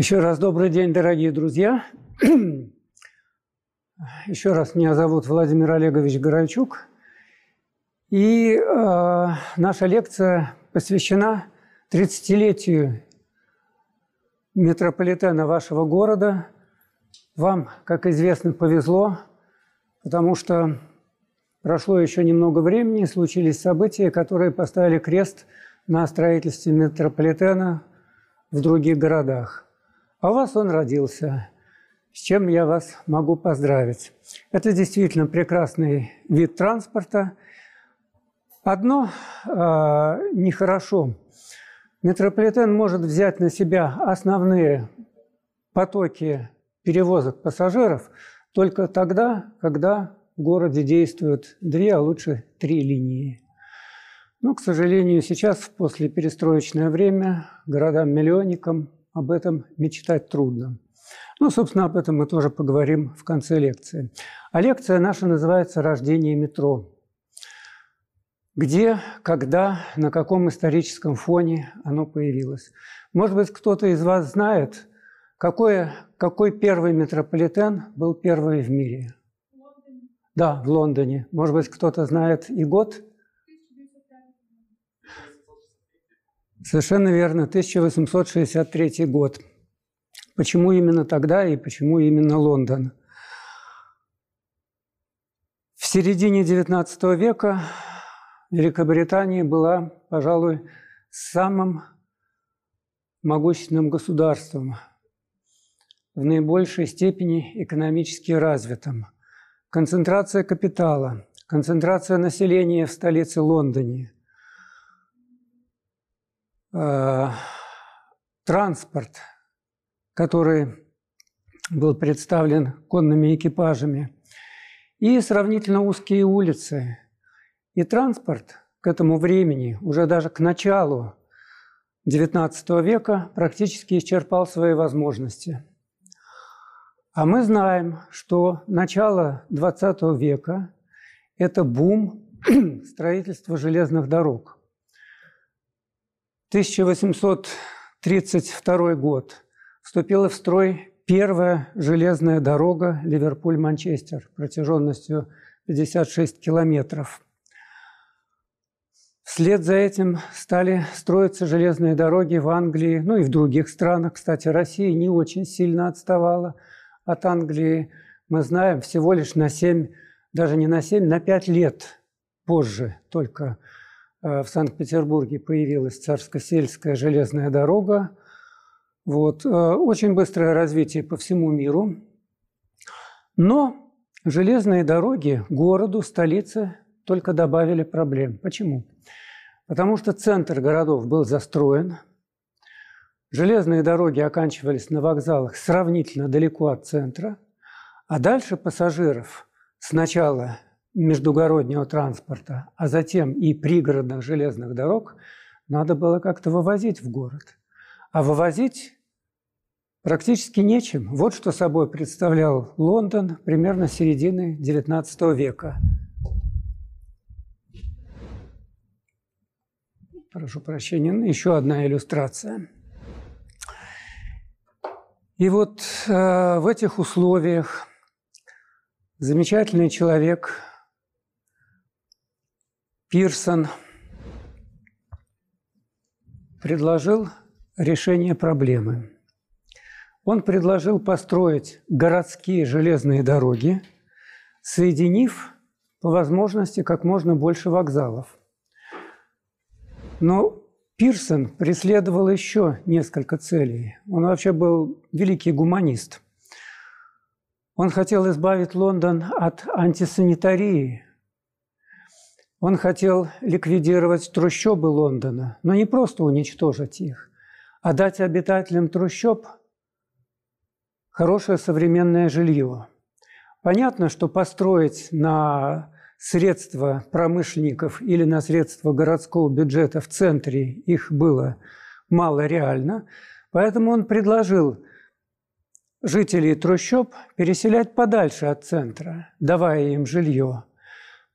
Еще раз добрый день, дорогие друзья. Еще раз меня зовут Владимир Олегович Горальчук. И э, наша лекция посвящена 30-летию метрополитена вашего города. Вам, как известно, повезло, потому что прошло еще немного времени, случились события, которые поставили крест на строительстве метрополитена в других городах. А у вас он родился, с чем я вас могу поздравить. Это действительно прекрасный вид транспорта. Одно э, нехорошо. Метрополитен может взять на себя основные потоки перевозок пассажиров только тогда, когда в городе действуют две, а лучше три линии. Но, к сожалению, сейчас, после перестроечное время, городам-миллионникам об этом мечтать трудно. Ну, собственно, об этом мы тоже поговорим в конце лекции. А лекция наша называется «Рождение метро». Где, когда, на каком историческом фоне оно появилось. Может быть, кто-то из вас знает, какой, какой первый метрополитен был первый в мире? Да, в Лондоне. Может быть, кто-то знает и год? Совершенно верно, 1863 год. Почему именно тогда и почему именно Лондон? В середине XIX века Великобритания была, пожалуй, самым могущественным государством, в наибольшей степени экономически развитым. Концентрация капитала, концентрация населения в столице Лондоне – Э, транспорт, который был представлен конными экипажами, и сравнительно узкие улицы. И транспорт к этому времени, уже даже к началу XIX века, практически исчерпал свои возможности. А мы знаем, что начало XX века – это бум строительства железных дорог – 1832 год. Вступила в строй первая железная дорога Ливерпуль-Манчестер протяженностью 56 километров. Вслед за этим стали строиться железные дороги в Англии, ну и в других странах. Кстати, Россия не очень сильно отставала от Англии. Мы знаем, всего лишь на 7, даже не на 7, на 5 лет позже только – в Санкт-Петербурге появилась царско-сельская железная дорога. Вот. Э, очень быстрое развитие по всему миру. Но железные дороги городу, столице только добавили проблем. Почему? Потому что центр городов был застроен, железные дороги оканчивались на вокзалах сравнительно далеко от центра, а дальше пассажиров сначала междугороднего транспорта, а затем и пригородных железных дорог, надо было как-то вывозить в город. А вывозить практически нечем. Вот что собой представлял Лондон примерно середины XIX века. Прошу прощения, еще одна иллюстрация. И вот э, в этих условиях замечательный человек Пирсон предложил решение проблемы. Он предложил построить городские железные дороги, соединив по возможности как можно больше вокзалов. Но Пирсон преследовал еще несколько целей. Он вообще был великий гуманист. Он хотел избавить Лондон от антисанитарии, он хотел ликвидировать трущобы Лондона, но не просто уничтожить их, а дать обитателям трущоб хорошее современное жилье. Понятно, что построить на средства промышленников или на средства городского бюджета в центре их было мало реально, поэтому он предложил жителей трущоб переселять подальше от центра, давая им жилье –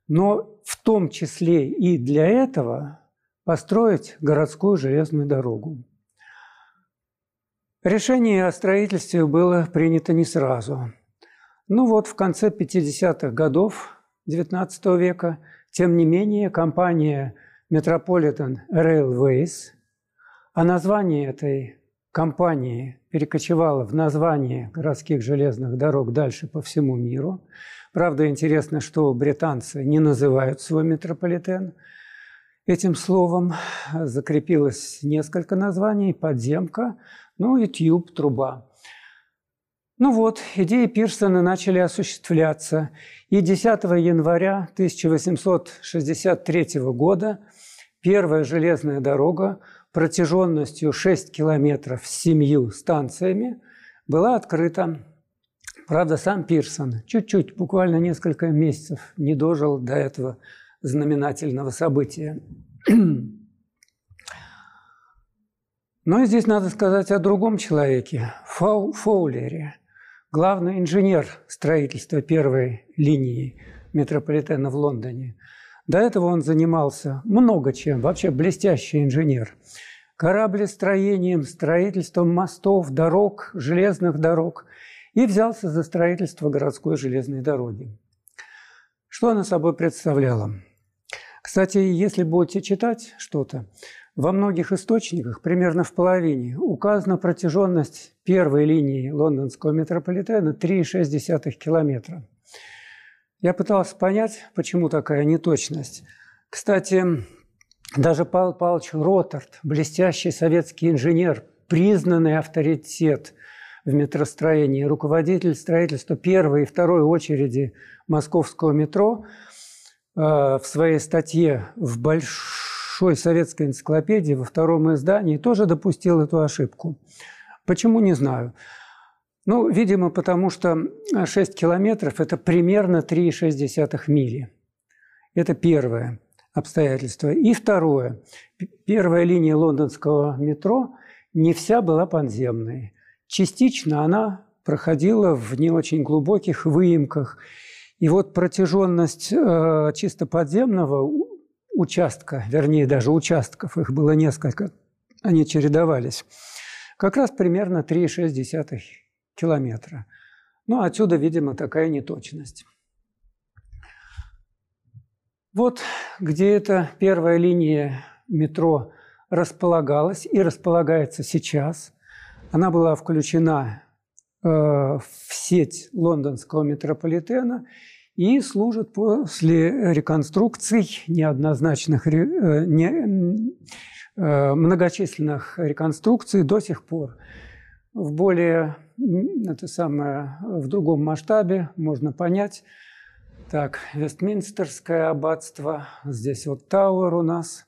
но в том числе и для этого построить городскую железную дорогу. Решение о строительстве было принято не сразу. Ну вот в конце 50-х годов XIX века, тем не менее, компания Metropolitan Railways, а название этой компании перекочевало в название городских железных дорог дальше по всему миру. Правда, интересно, что британцы не называют свой метрополитен этим словом. Закрепилось несколько названий – подземка, ну и тюб, труба. Ну вот, идеи Пирсона начали осуществляться, и 10 января 1863 года первая железная дорога протяженностью 6 километров с семью станциями была открыта. Правда, сам Пирсон чуть-чуть, буквально несколько месяцев не дожил до этого знаменательного события. Но и здесь надо сказать о другом человеке, Фау, Фоулере, главный инженер строительства первой линии метрополитена в Лондоне. До этого он занимался много чем, вообще блестящий инженер. Кораблестроением, строительством мостов, дорог, железных дорог. И взялся за строительство городской железной дороги. Что она собой представляла? Кстати, если будете читать что-то, во многих источниках, примерно в половине, указана протяженность первой линии лондонского метрополитена 3,6 километра. Я пытался понять, почему такая неточность. Кстати, даже Павел Павлович Ротард, блестящий советский инженер, признанный авторитет в метростроении, руководитель строительства первой и второй очереди московского метро, э, в своей статье в большой советской энциклопедии во втором издании тоже допустил эту ошибку. Почему, не знаю. Ну, видимо, потому что 6 километров – это примерно 3,6 мили. Это первое обстоятельство. И второе. Первая линия лондонского метро не вся была подземной. Частично она проходила в не очень глубоких выемках. И вот протяженность э, чисто подземного участка, вернее, даже участков, их было несколько, они чередовались, как раз примерно 3,6 километра. Ну, отсюда, видимо, такая неточность. Вот где эта первая линия метро располагалась и располагается сейчас. Она была включена э, в сеть лондонского метрополитена и служит после реконструкций неоднозначных, э, не, э, многочисленных реконструкций до сих пор в более это самое, в другом масштабе можно понять. Так, Вестминстерское аббатство, здесь вот Тауэр у нас.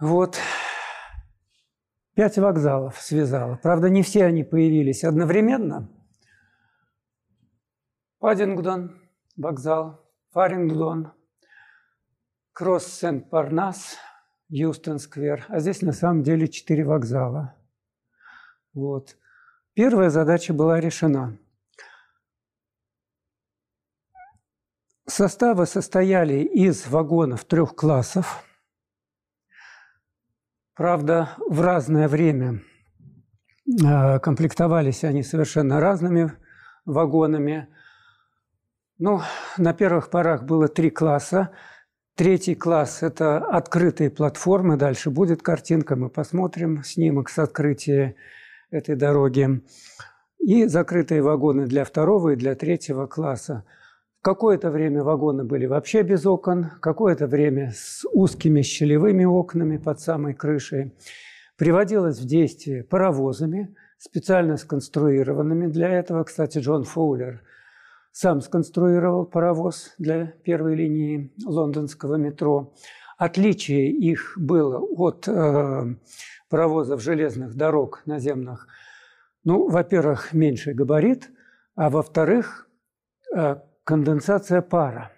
Вот, пять вокзалов связала. Правда, не все они появились одновременно. Паддингдон, вокзал, Фарингдон, Кросс-Сент-Парнас, Юстон-сквер. А здесь на самом деле четыре вокзала – вот. Первая задача была решена. Составы состояли из вагонов трех классов. Правда, в разное время э, комплектовались они совершенно разными вагонами. Ну, на первых порах было три класса. Третий класс – это открытые платформы. Дальше будет картинка, мы посмотрим снимок с открытия этой дороги, и закрытые вагоны для второго и для третьего класса. Какое-то время вагоны были вообще без окон, какое-то время с узкими щелевыми окнами под самой крышей. Приводилось в действие паровозами, специально сконструированными для этого. Кстати, Джон Фоулер сам сконструировал паровоз для первой линии лондонского метро. Отличие их было от э, паровозов железных дорог наземных, ну, во-первых, меньший габарит, а во-вторых, э, конденсация пара.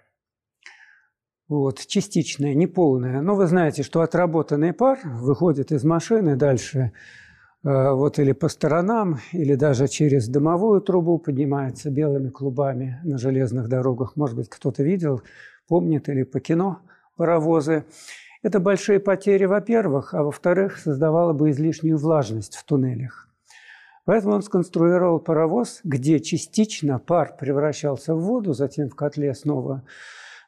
Вот, частичная, неполная. Но вы знаете, что отработанный пар выходит из машины дальше э, вот или по сторонам, или даже через дымовую трубу поднимается белыми клубами на железных дорогах. Может быть, кто-то видел, помнит, или по кино паровозы. Это большие потери, во-первых, а во-вторых, создавало бы излишнюю влажность в туннелях. Поэтому он сконструировал паровоз, где частично пар превращался в воду, затем в котле снова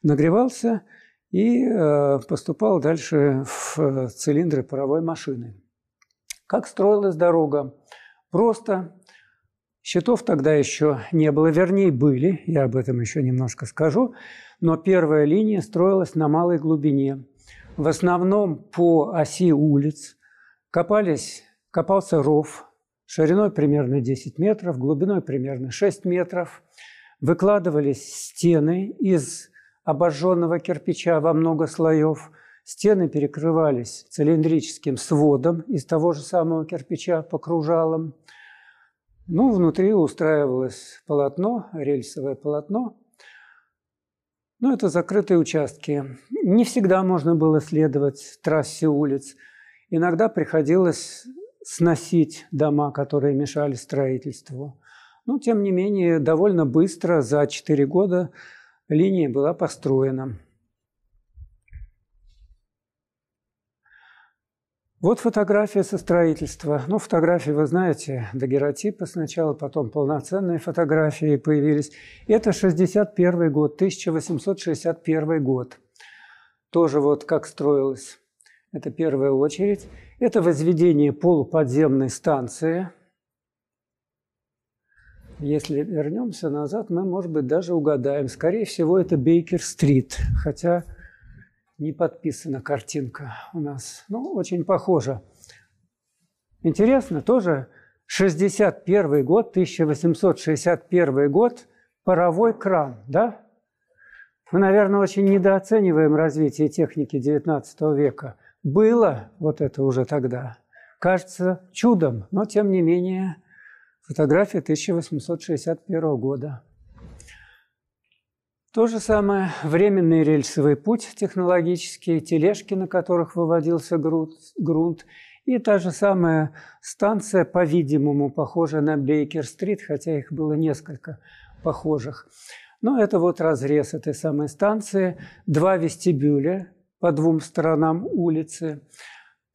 нагревался и э, поступал дальше в э, цилиндры паровой машины. Как строилась дорога? Просто счетов тогда еще не было, вернее, были, я об этом еще немножко скажу, но первая линия строилась на малой глубине. В основном по оси улиц копались, копался ров шириной примерно 10 метров, глубиной примерно 6 метров. Выкладывались стены из обожженного кирпича во много слоев. Стены перекрывались цилиндрическим сводом из того же самого кирпича по кружалам. Ну, внутри устраивалось полотно, рельсовое полотно. Ну, это закрытые участки. Не всегда можно было следовать трассе улиц. Иногда приходилось сносить дома, которые мешали строительству. Но, тем не менее, довольно быстро, за 4 года, линия была построена. Вот фотография со строительства. Ну, фотографии, вы знаете, дагеротипы сначала, потом полноценные фотографии появились. Это 61 год, 1861 год. Тоже вот как строилось. Это первая очередь. Это возведение полуподземной станции. Если вернемся назад, мы, может быть, даже угадаем. Скорее всего, это Бейкер-стрит, хотя не подписана картинка у нас. Ну, очень похоже. Интересно, тоже 61 год, 1861 год, паровой кран, да? Мы, наверное, очень недооцениваем развитие техники XIX века. Было вот это уже тогда. Кажется чудом, но тем не менее фотография 1861 года. То же самое временный рельсовый путь технологические, тележки, на которых выводился грунт, и та же самая станция, по-видимому, похожая на Бейкер-стрит, хотя их было несколько похожих. Но это вот разрез этой самой станции, два вестибюля по двум сторонам улицы.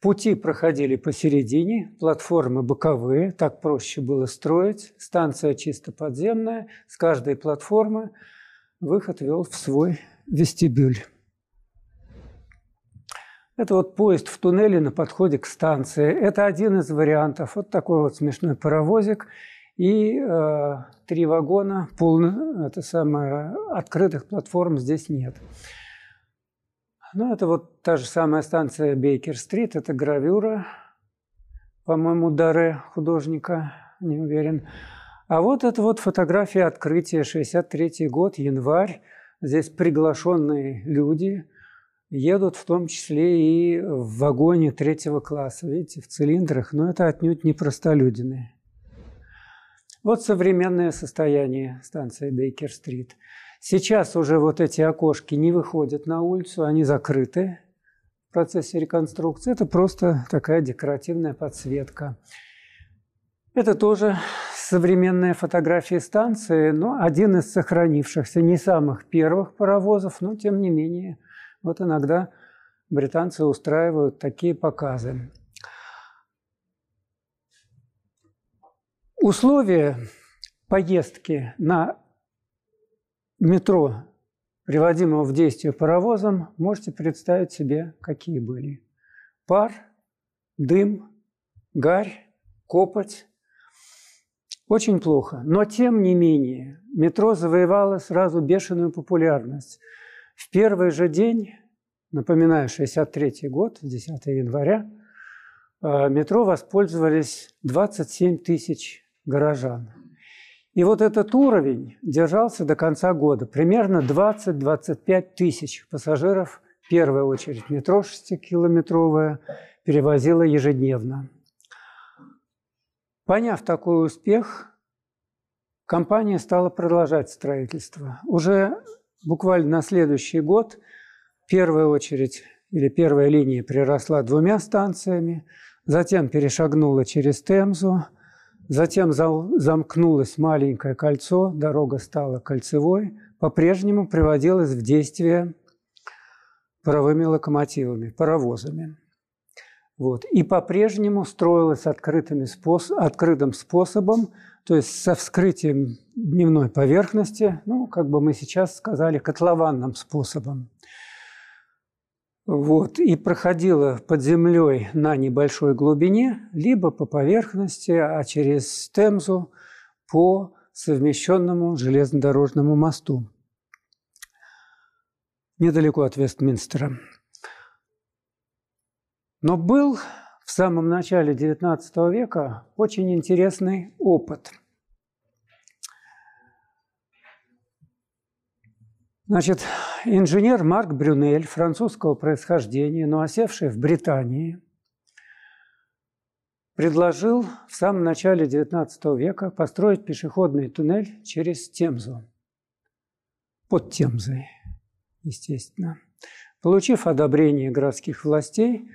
Пути проходили посередине, платформы боковые, так проще было строить. Станция чисто подземная, с каждой платформы – выход вел в свой вестибюль. Это вот поезд в туннеле на подходе к станции. Это один из вариантов. Вот такой вот смешной паровозик. И э, три вагона, полно, это самое, открытых платформ здесь нет. Ну, это вот та же самая станция Бейкер-стрит, это гравюра, по-моему, Даре художника, не уверен. А вот это вот фотография открытия, 63 год, январь. Здесь приглашенные люди едут в том числе и в вагоне третьего класса, видите, в цилиндрах, но это отнюдь не простолюдины. Вот современное состояние станции Бейкер-стрит. Сейчас уже вот эти окошки не выходят на улицу, они закрыты в процессе реконструкции. Это просто такая декоративная подсветка. Это тоже современная фотография станции, но один из сохранившихся, не самых первых паровозов, но тем не менее, вот иногда британцы устраивают такие показы. Условия поездки на метро, приводимого в действие паровозом, можете представить себе, какие были. Пар, дым, гарь, копоть, очень плохо. Но тем не менее, метро завоевало сразу бешеную популярность. В первый же день, напоминаю, 63 год, 10 января, э, метро воспользовались 27 тысяч горожан. И вот этот уровень держался до конца года. Примерно 20-25 тысяч пассажиров, в первую очередь метро 6-километровое, перевозило ежедневно. Поняв такой успех, компания стала продолжать строительство. Уже буквально на следующий год первая очередь или первая линия приросла двумя станциями, затем перешагнула через Темзу, затем замкнулось маленькое кольцо, дорога стала кольцевой, по-прежнему приводилось в действие паровыми локомотивами, паровозами. Вот. И по-прежнему строилось открытыми спос... открытым способом, то есть со вскрытием дневной поверхности, ну, как бы мы сейчас сказали, котлованным способом. Вот. И проходила под землей на небольшой глубине, либо по поверхности, а через Темзу по совмещенному железнодорожному мосту недалеко от Вестминстера. Но был в самом начале XIX века очень интересный опыт. Значит, инженер Марк Брюнель, французского происхождения, но осевший в Британии, предложил в самом начале XIX века построить пешеходный туннель через Темзу, под Темзой, естественно. Получив одобрение городских властей,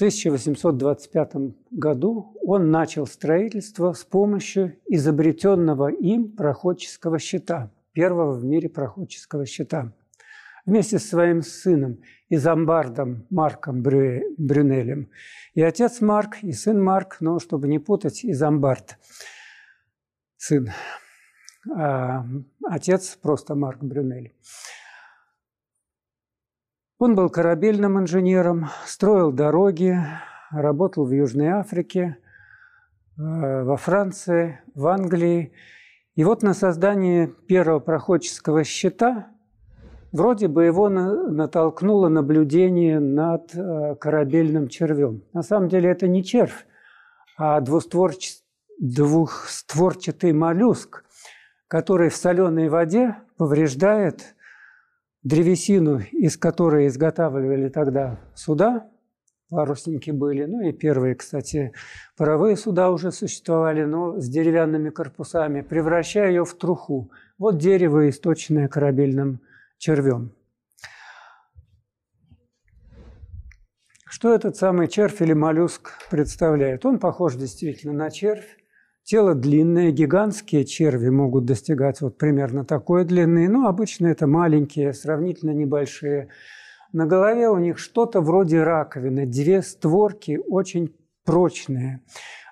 1825 году он начал строительство с помощью изобретенного им проходческого щита, первого в мире проходческого щита. Вместе с своим сыном Изамбардом Марком Брю... Брюнелем. И отец Марк, и сын Марк, но чтобы не путать, Изамбард, сын. А отец просто Марк Брюнель. Он был корабельным инженером, строил дороги, работал в Южной Африке, э, во Франции, в Англии. И вот на создание первого проходческого щита вроде бы его натолкнуло наблюдение над э, корабельным червем. На самом деле это не червь, а двустворч... двухстворчатый моллюск, который в соленой воде повреждает древесину, из которой изготавливали тогда суда, парусники были, ну и первые, кстати, паровые суда уже существовали, но с деревянными корпусами, превращая ее в труху. Вот дерево, источенное корабельным червем. Что этот самый червь или моллюск представляет? Он похож действительно на червь, Тело длинное, гигантские черви могут достигать вот примерно такой длины, но обычно это маленькие, сравнительно небольшие. На голове у них что-то вроде раковины, две створки очень прочные.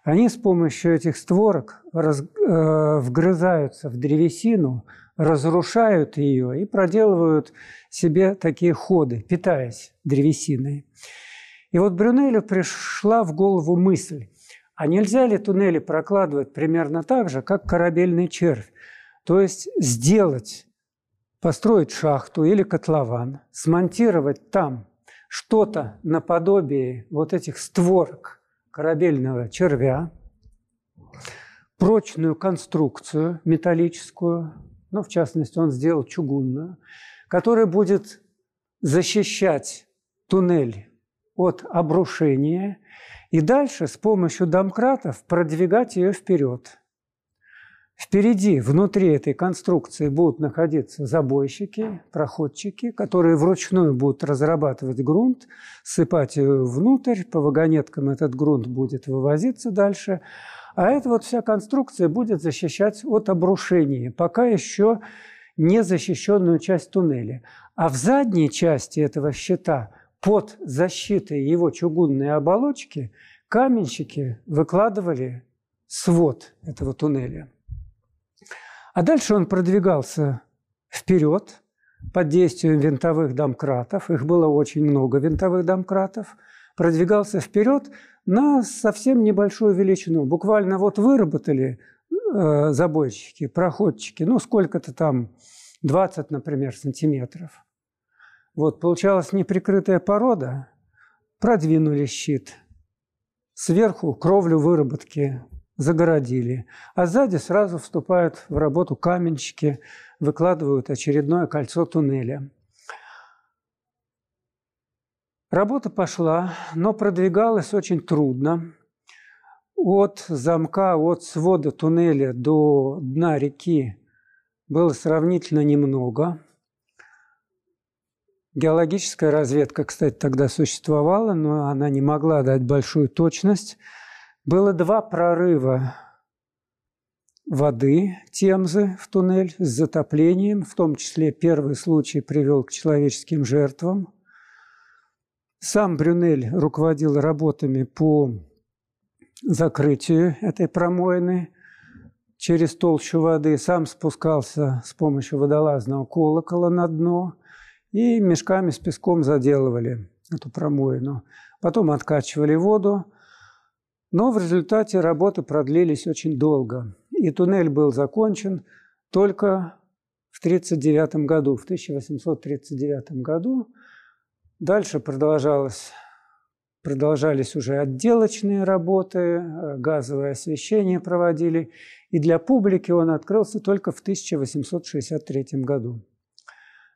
Они с помощью этих створок раз, э, вгрызаются в древесину, разрушают ее и проделывают себе такие ходы, питаясь древесиной. И вот Брюнелю пришла в голову мысль, а нельзя ли туннели прокладывать примерно так же, как корабельный червь? То есть сделать, построить шахту или котлован, смонтировать там что-то наподобие вот этих створок корабельного червя, прочную конструкцию металлическую, ну, в частности, он сделал чугунную, которая будет защищать туннель от обрушения и дальше с помощью домкратов продвигать ее вперед. Впереди, внутри этой конструкции будут находиться забойщики, проходчики, которые вручную будут разрабатывать грунт, сыпать ее внутрь, по вагонеткам этот грунт будет вывозиться дальше, а эта вот вся конструкция будет защищать от обрушения, пока еще не защищенную часть туннеля. А в задней части этого щита под защитой его чугунной оболочки каменщики выкладывали свод этого туннеля. А дальше он продвигался вперед под действием винтовых домкратов. Их было очень много винтовых домкратов. Продвигался вперед на совсем небольшую величину. Буквально вот выработали э, забойщики, проходчики, ну сколько-то там, 20, например, сантиметров – вот, получалась неприкрытая порода, продвинули щит. Сверху кровлю выработки загородили, а сзади сразу вступают в работу каменщики, выкладывают очередное кольцо туннеля. Работа пошла, но продвигалась очень трудно. От замка, от свода туннеля до дна реки было сравнительно немного – Геологическая разведка, кстати, тогда существовала, но она не могла дать большую точность. Было два прорыва воды Темзы в туннель с затоплением, в том числе первый случай привел к человеческим жертвам. Сам Брюнель руководил работами по закрытию этой промоины через толщу воды, сам спускался с помощью водолазного колокола на дно и мешками с песком заделывали эту промоину. Потом откачивали воду, но в результате работы продлились очень долго. И туннель был закончен только в 1939 году, в 1839 году. Дальше продолжалось, продолжались уже отделочные работы, э, газовое освещение проводили, и для публики он открылся только в 1863 году.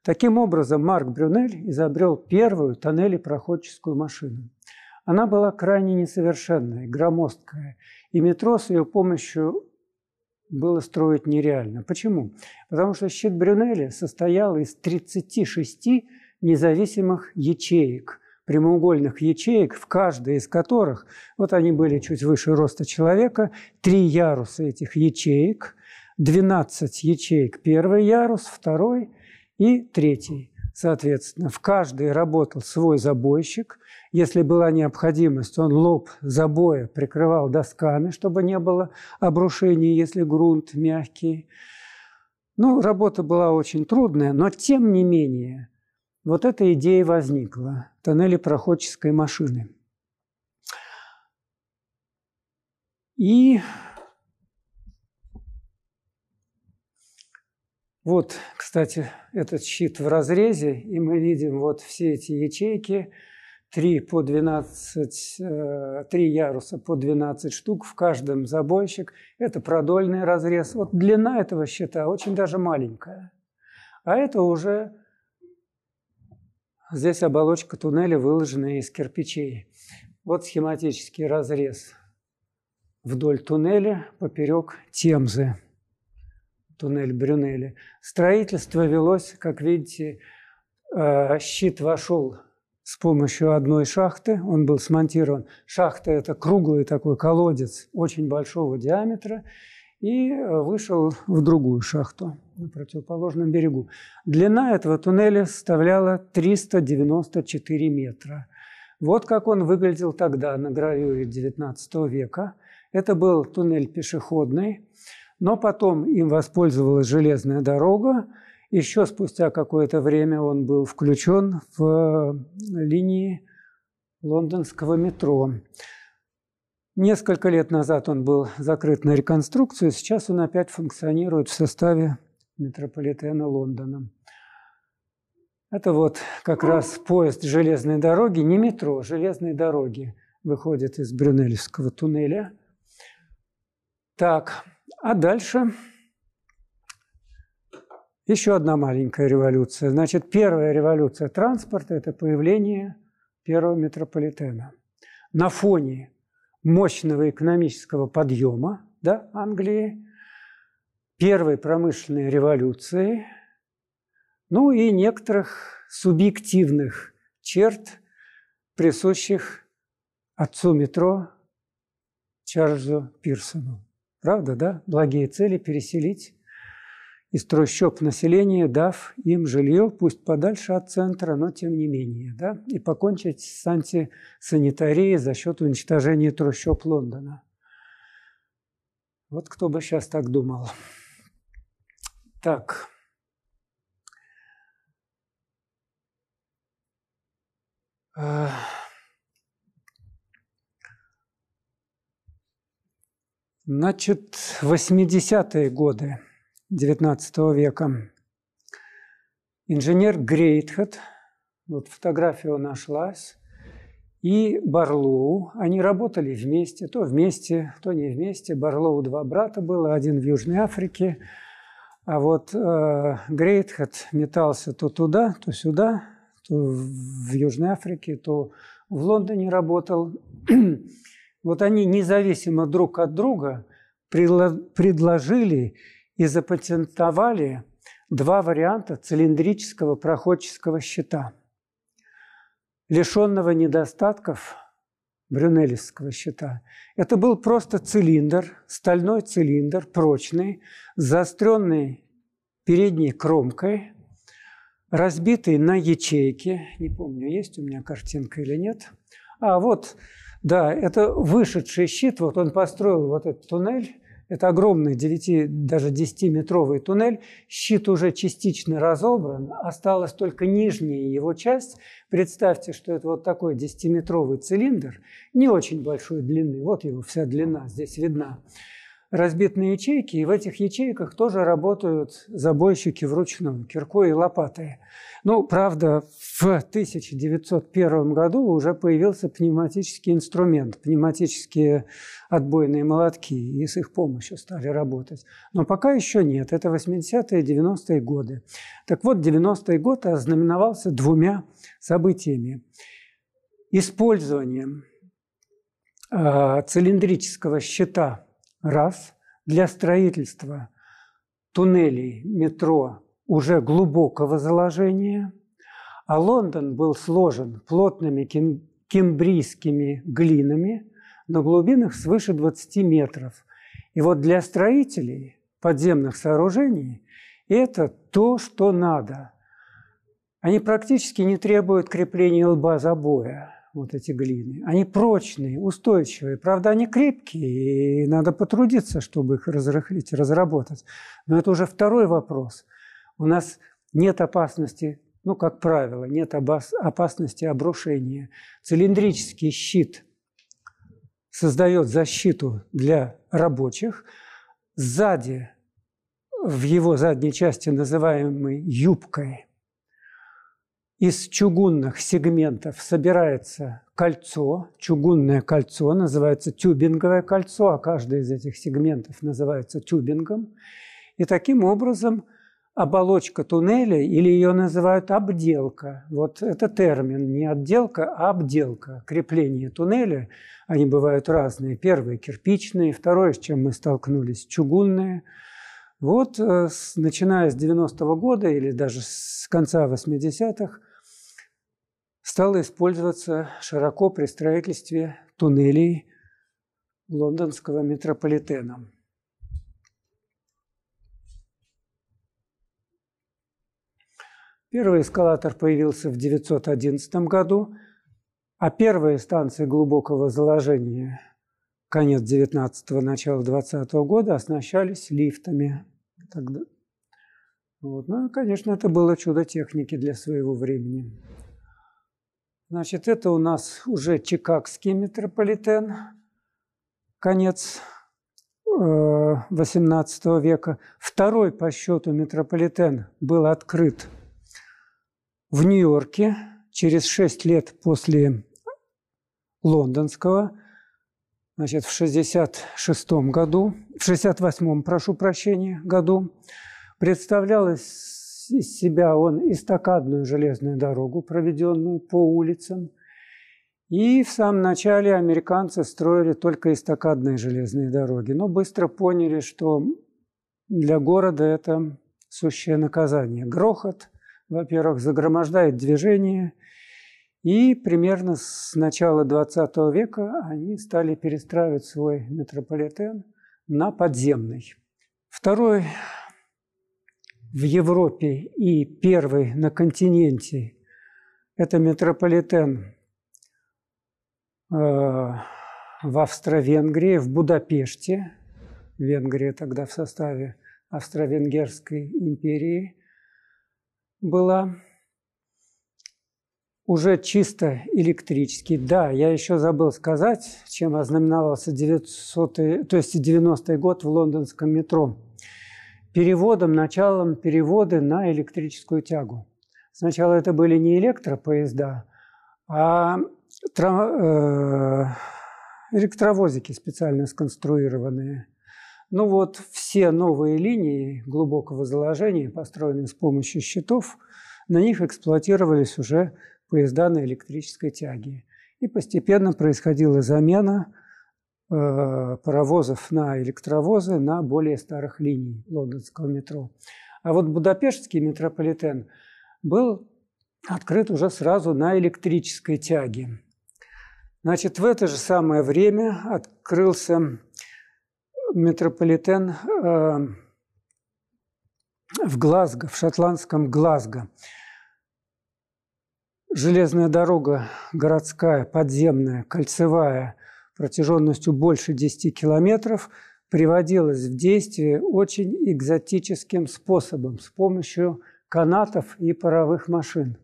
Таким образом, Марк Брюнель изобрел первую тоннелепроходческую машину. Она была крайне несовершенная, громоздкая, и метро с ее помощью было строить нереально. Почему? Потому что щит Брюнеля состоял из 36 независимых ячеек, прямоугольных ячеек, в каждой из которых, вот они были чуть выше роста человека, три яруса этих ячеек, 12 ячеек первый ярус, второй и третий. Соответственно, в каждой работал свой забойщик. Если была необходимость, он лоб забоя прикрывал досками, чтобы не было обрушений, если грунт мягкий. Ну, работа была очень трудная, но тем не менее – вот эта идея возникла – тоннели проходческой машины. И вот, кстати, этот щит в разрезе, и мы видим вот все эти ячейки, 3 по 12, 3 э, яруса по 12 штук в каждом забойщик. Это продольный разрез. Вот длина этого щита очень даже маленькая. А это уже Здесь оболочка туннеля выложена из кирпичей. Вот схематический разрез вдоль туннеля поперек Темзы, туннель Брюнели. Строительство велось, как видите, э, щит вошел с помощью одной шахты, он был смонтирован. Шахта – это круглый такой колодец очень большого диаметра, и э, вышел в другую шахту на противоположном берегу. Длина этого туннеля составляла 394 метра. Вот как он выглядел тогда на гравюре XIX века. Это был туннель пешеходный, но потом им воспользовалась железная дорога. Еще спустя какое-то время он был включен в э, линии лондонского метро. Несколько лет назад он был закрыт на реконструкцию, сейчас он опять функционирует в составе метрополитена Лондона. Это вот как раз поезд железной дороги, не метро, железной дороги выходит из Брюнельского туннеля. Так, а дальше еще одна маленькая революция. Значит, первая революция транспорта – это появление первого метрополитена. На фоне мощного экономического подъема да, Англии, первой промышленной революции, ну и некоторых субъективных черт, присущих отцу метро Чарльзу Пирсону. Правда, да? Благие цели переселить из трущоб населения, дав им жилье, пусть подальше от центра, но тем не менее, да, и покончить с антисанитарией за счет уничтожения трущоб Лондона. Вот кто бы сейчас так думал. Так. Значит, 80-е годы – XIX века. Инженер Грейтхед, вот фотография нашлась, и Барлоу, они работали вместе, то вместе, то не вместе. Барлоу два брата было, один в Южной Африке, а вот э, Грейтхед метался то туда, то сюда, то в Южной Африке, то в Лондоне работал. вот они независимо друг от друга предложили и запатентовали два варианта цилиндрического проходческого щита. Лишенного недостатков брюнелевского щита. Это был просто цилиндр, стальной цилиндр, прочный, с заостренной передней кромкой, разбитый на ячейки. Не помню, есть у меня картинка или нет. А вот, да, это вышедший щит. Вот он построил вот этот туннель. Это огромный 9, даже 10-метровый туннель. Щит уже частично разобран. Осталась только нижняя его часть. Представьте, что это вот такой 10-метровый цилиндр, не очень большой длины. Вот его вся длина здесь видна разбит на ячейки, и в этих ячейках тоже работают забойщики вручную, киркой и лопатой. Ну, правда, в 1901 году уже появился пневматический инструмент, пневматические отбойные молотки, и с их помощью стали работать. Но пока еще нет, это 80-е 90-е годы. Так вот, 90-й год ознаменовался двумя событиями. Использованием э, цилиндрического щита Раз. Для строительства туннелей метро уже глубокого заложения, а Лондон был сложен плотными кембрийскими глинами на глубинах свыше 20 метров. И вот для строителей подземных сооружений это то, что надо. Они практически не требуют крепления лба забоя вот эти глины. Они прочные, устойчивые. Правда, они крепкие, и надо потрудиться, чтобы их разрыхлить, разработать. Но это уже второй вопрос. У нас нет опасности, ну, как правило, нет опасности обрушения. Цилиндрический щит создает защиту для рабочих. Сзади, в его задней части, называемой юбкой – из чугунных сегментов собирается кольцо, чугунное кольцо, называется тюбинговое кольцо, а каждый из этих сегментов называется тюбингом. И таким образом оболочка туннеля, или ее называют обделка, вот это термин, не отделка, а обделка, крепление туннеля, они бывают разные. Первые – кирпичные, второе, с чем мы столкнулись – чугунные. Вот э, начиная с 90-го года или даже с конца 80-х – стало использоваться широко при строительстве туннелей лондонского метрополитена. Первый эскалатор появился в 911 году, а первые станции глубокого заложения конец 19-го, начало 20 -го года оснащались лифтами. Тогда. Вот. Ну, конечно, это было чудо техники для своего времени. Значит, это у нас уже Чикагский метрополитен, конец XVIII э, века. Второй по счету метрополитен был открыт в Нью-Йорке через шесть лет после лондонского, значит, в 66 году, в 68 прошу прощения, году, представлялось из себя он эстакадную железную дорогу, проведенную по улицам. И в самом начале американцы строили только эстакадные железные дороги, но быстро поняли, что для города это сущее наказание. Грохот, во-первых, загромождает движение, и примерно с начала XX века они стали перестраивать свой метрополитен на подземный. Второй в Европе и первый на континенте – это метрополитен э, в Австро-Венгрии, в Будапеште. Венгрия тогда в составе Австро-Венгерской империи была уже чисто электрический. Да, я еще забыл сказать, чем ознаменовался 900 то есть 90-й год в лондонском метро переводом, началом перевода на электрическую тягу. Сначала это были не электропоезда, а э, электровозики специально сконструированные. Ну вот все новые линии глубокого заложения, построенные с помощью щитов, на них эксплуатировались уже поезда на электрической тяге. И постепенно происходила замена паровозов на электровозы на более старых линий лондонского метро. А вот Будапештский метрополитен был открыт уже сразу на электрической тяге. Значит, в это же самое время открылся метрополитен э, в Глазго, в шотландском Глазго. железная дорога городская, подземная, кольцевая, протяженностью больше 10 километров, приводилась в действие очень экзотическим способом с помощью канатов и паровых машин.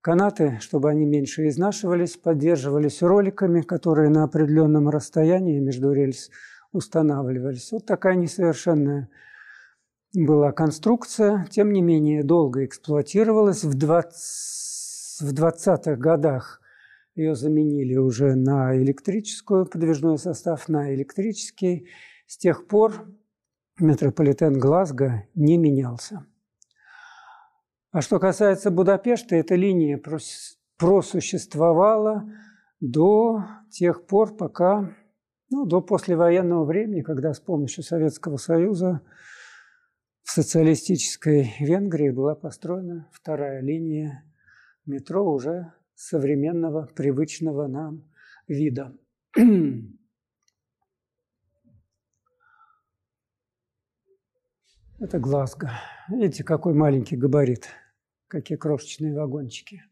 Канаты, чтобы они меньше изнашивались, поддерживались роликами, которые на определенном расстоянии между рельс устанавливались. Вот такая несовершенная была конструкция, тем не менее долго эксплуатировалась. В 20, в 20-х годах ее заменили уже на электрическую, подвижной состав на электрический. С тех пор метрополитен Глазго не менялся. А что касается Будапешта, эта линия просуществовала до тех пор, пока, ну, до послевоенного времени, когда с помощью Советского Союза в социалистической Венгрии была построена вторая линия метро уже современного, привычного нам вида. Это Глазго. Видите, какой маленький габарит, какие крошечные вагончики.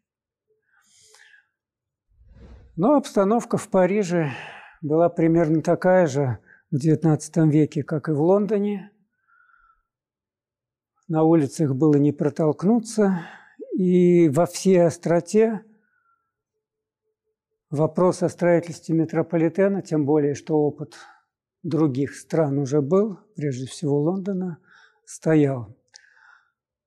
Но обстановка в Париже была примерно такая же в XIX веке, как и в Лондоне. На улицах было не протолкнуться, и во всей остроте вопрос о строительстве метрополитена, тем более, что опыт других стран уже был, прежде всего Лондона – стоял.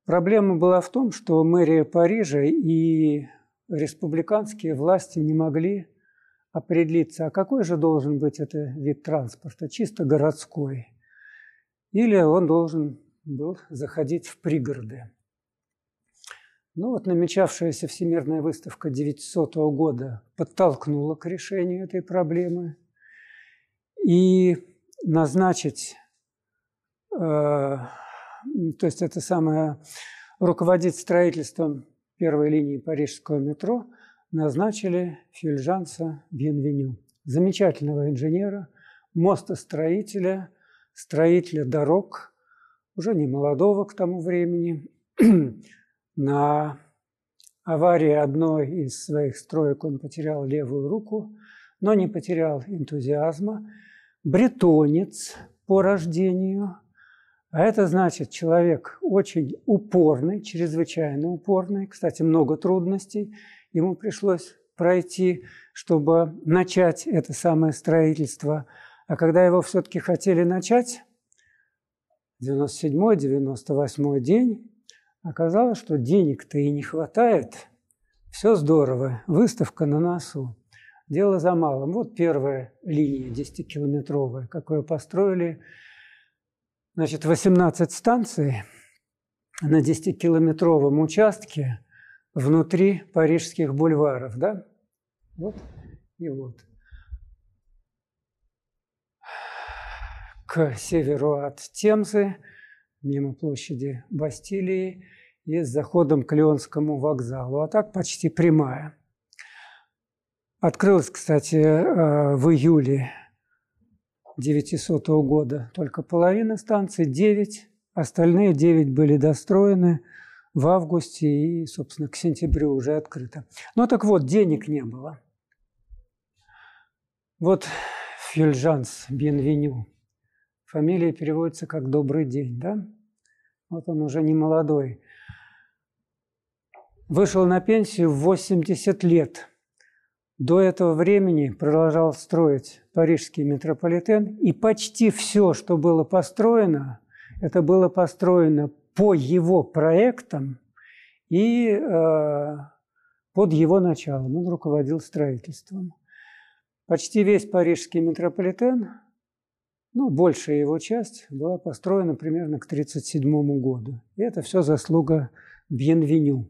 Проблема была в том, что мэрия Парижа и республиканские власти не могли определиться, а какой же должен быть это вид транспорта, чисто городской, или он должен был заходить в пригороды. Ну вот намечавшаяся Всемирная выставка 900 года подтолкнула к решению этой проблемы. И назначить э, то есть это самое, руководить строительством первой линии парижского метро назначили Фюльжанса Бьенвеню, замечательного инженера, мостостроителя, строителя дорог, уже не молодого к тому времени. На аварии одной из своих строек он потерял левую руку, но не потерял энтузиазма. Бретонец по рождению – а это значит, человек очень упорный, чрезвычайно упорный. Кстати, много трудностей ему пришлось пройти, чтобы начать это самое строительство. А когда его все-таки хотели начать, 97-й, 98-й день, оказалось, что денег-то и не хватает. Все здорово, выставка на носу. Дело за малым. Вот первая линия 10-километровая, какую построили – Значит, 18 станций на 10-километровом участке внутри парижских бульваров, да? Вот и вот. К северу от Темзы, мимо площади Бастилии и с заходом к Леонскому вокзалу. А так почти прямая. Открылась, кстати, э, в июле 900 года только половина станций, 9, остальные 9 были достроены в августе и, собственно, к сентябрю уже открыто. Ну так вот, денег не было. Вот Фюльжанс Бенвеню. Фамилия переводится как «добрый день», да? Вот он уже не молодой. Вышел на пенсию в 80 лет – до этого времени продолжал строить парижский метрополитен, и почти все, что было построено, это было построено по его проектам и э, под его началом. Он руководил строительством. Почти весь парижский метрополитен, ну, большая его часть, была построена примерно к 1937 году. И это все заслуга Бьенвеню.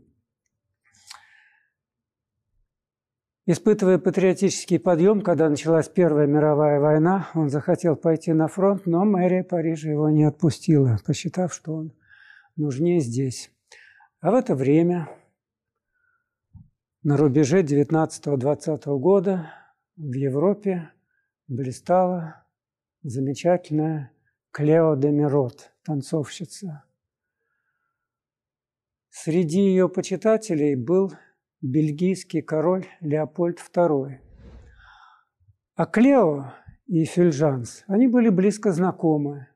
Испытывая патриотический подъем, когда началась Первая мировая война, он захотел пойти на фронт, но мэрия Парижа его не отпустила, посчитав, что он нужнее здесь. А в это время, на рубеже 19-20 года, в Европе блистала замечательная Клео де Мирот, танцовщица. Среди ее почитателей был бельгийский король Леопольд II. А Клео и Фюльжанс, они были близко знакомы.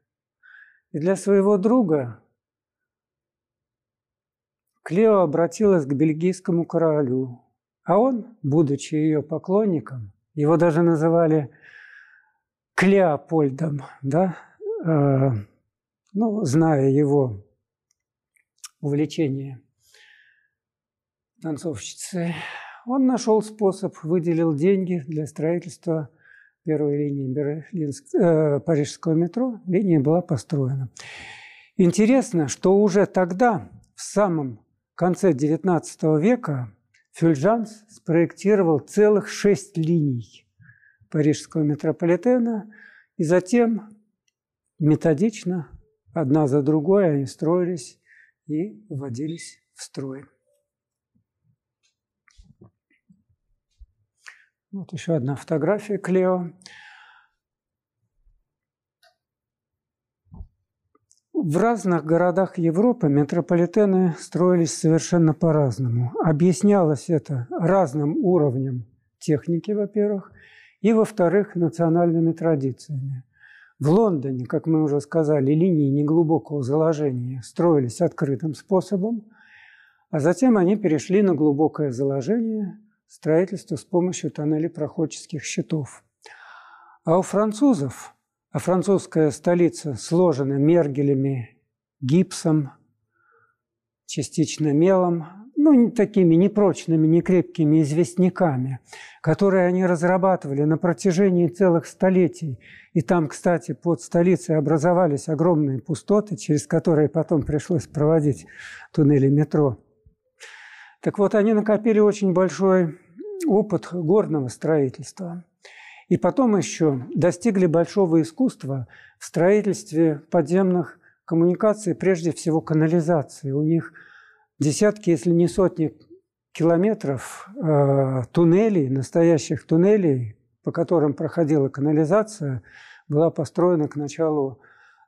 И для своего друга Клео обратилась к бельгийскому королю, а он, будучи ее поклонником, его даже называли Клеопольдом, да, э, ну, зная его увлечение танцовщицы, он нашел способ, выделил деньги для строительства первой линии Берлинск, э, Парижского метро. Линия была построена. Интересно, что уже тогда, в самом конце XIX века, Фюльжанс спроектировал целых шесть линий парижского метрополитена, и затем методично, одна за другой, они строились и вводились в строй. Вот еще одна фотография Клео. В разных городах Европы метрополитены строились совершенно по-разному. Объяснялось это разным уровнем техники, во-первых, и, во-вторых, национальными традициями. В Лондоне, как мы уже сказали, линии неглубокого заложения строились открытым способом, а затем они перешли на глубокое заложение строительство с помощью тоннелей проходческих щитов. А у французов, а французская столица сложена мергелями, гипсом, частично мелом, ну, такими непрочными, некрепкими известняками, которые они разрабатывали на протяжении целых столетий. И там, кстати, под столицей образовались огромные пустоты, через которые потом пришлось проводить туннели метро. Так вот, они накопили очень большой опыт горного строительства. И потом еще достигли большого искусства в строительстве подземных коммуникаций, прежде всего канализации. У них десятки, если не сотни километров э, туннелей, настоящих туннелей, по которым проходила канализация, была построена к началу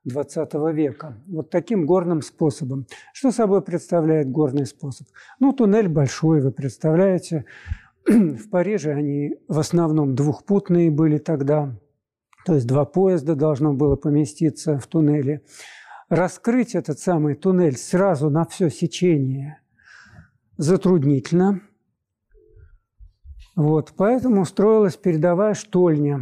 XX века. Вот таким горным способом. Что собой представляет горный способ? Ну, туннель большой, вы представляете, в Париже они в основном двухпутные были тогда, то есть два поезда должно было поместиться в туннеле. Раскрыть этот самый туннель сразу на все сечение затруднительно. Вот, поэтому строилась передовая штольня.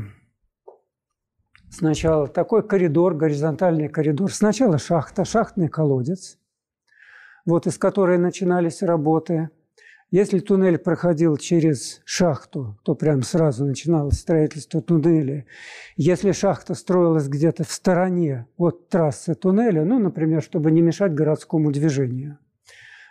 Сначала такой коридор, горизонтальный коридор. Сначала шахта, шахтный колодец, вот из которой начинались работы – если туннель проходил через шахту, то прям сразу начиналось строительство туннеля. Если шахта строилась где-то в стороне от трассы туннеля, ну, например, чтобы не мешать городскому движению,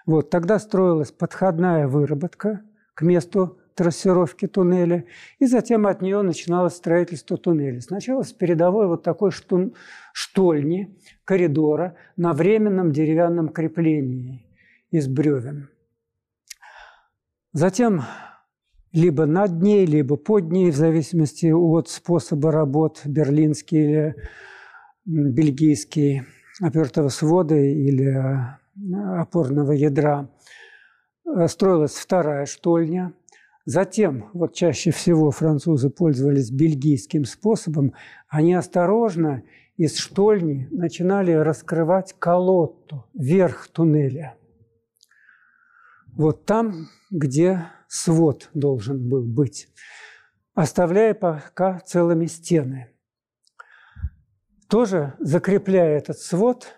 вот, тогда строилась подходная выработка к месту трассировки туннеля, и затем от нее начиналось строительство туннеля. Сначала с передовой вот такой штун, штольни, коридора на временном деревянном креплении из бревен – Затем либо над ней, либо под ней, в зависимости от способа работ, берлинский или бельгийский, опертого свода или э, опорного ядра, э, строилась вторая штольня. Затем, вот чаще всего французы пользовались бельгийским способом, они осторожно из штольни начинали раскрывать колотту, верх туннеля – вот там, где свод должен был быть, оставляя пока целыми стены. Тоже закрепляя этот свод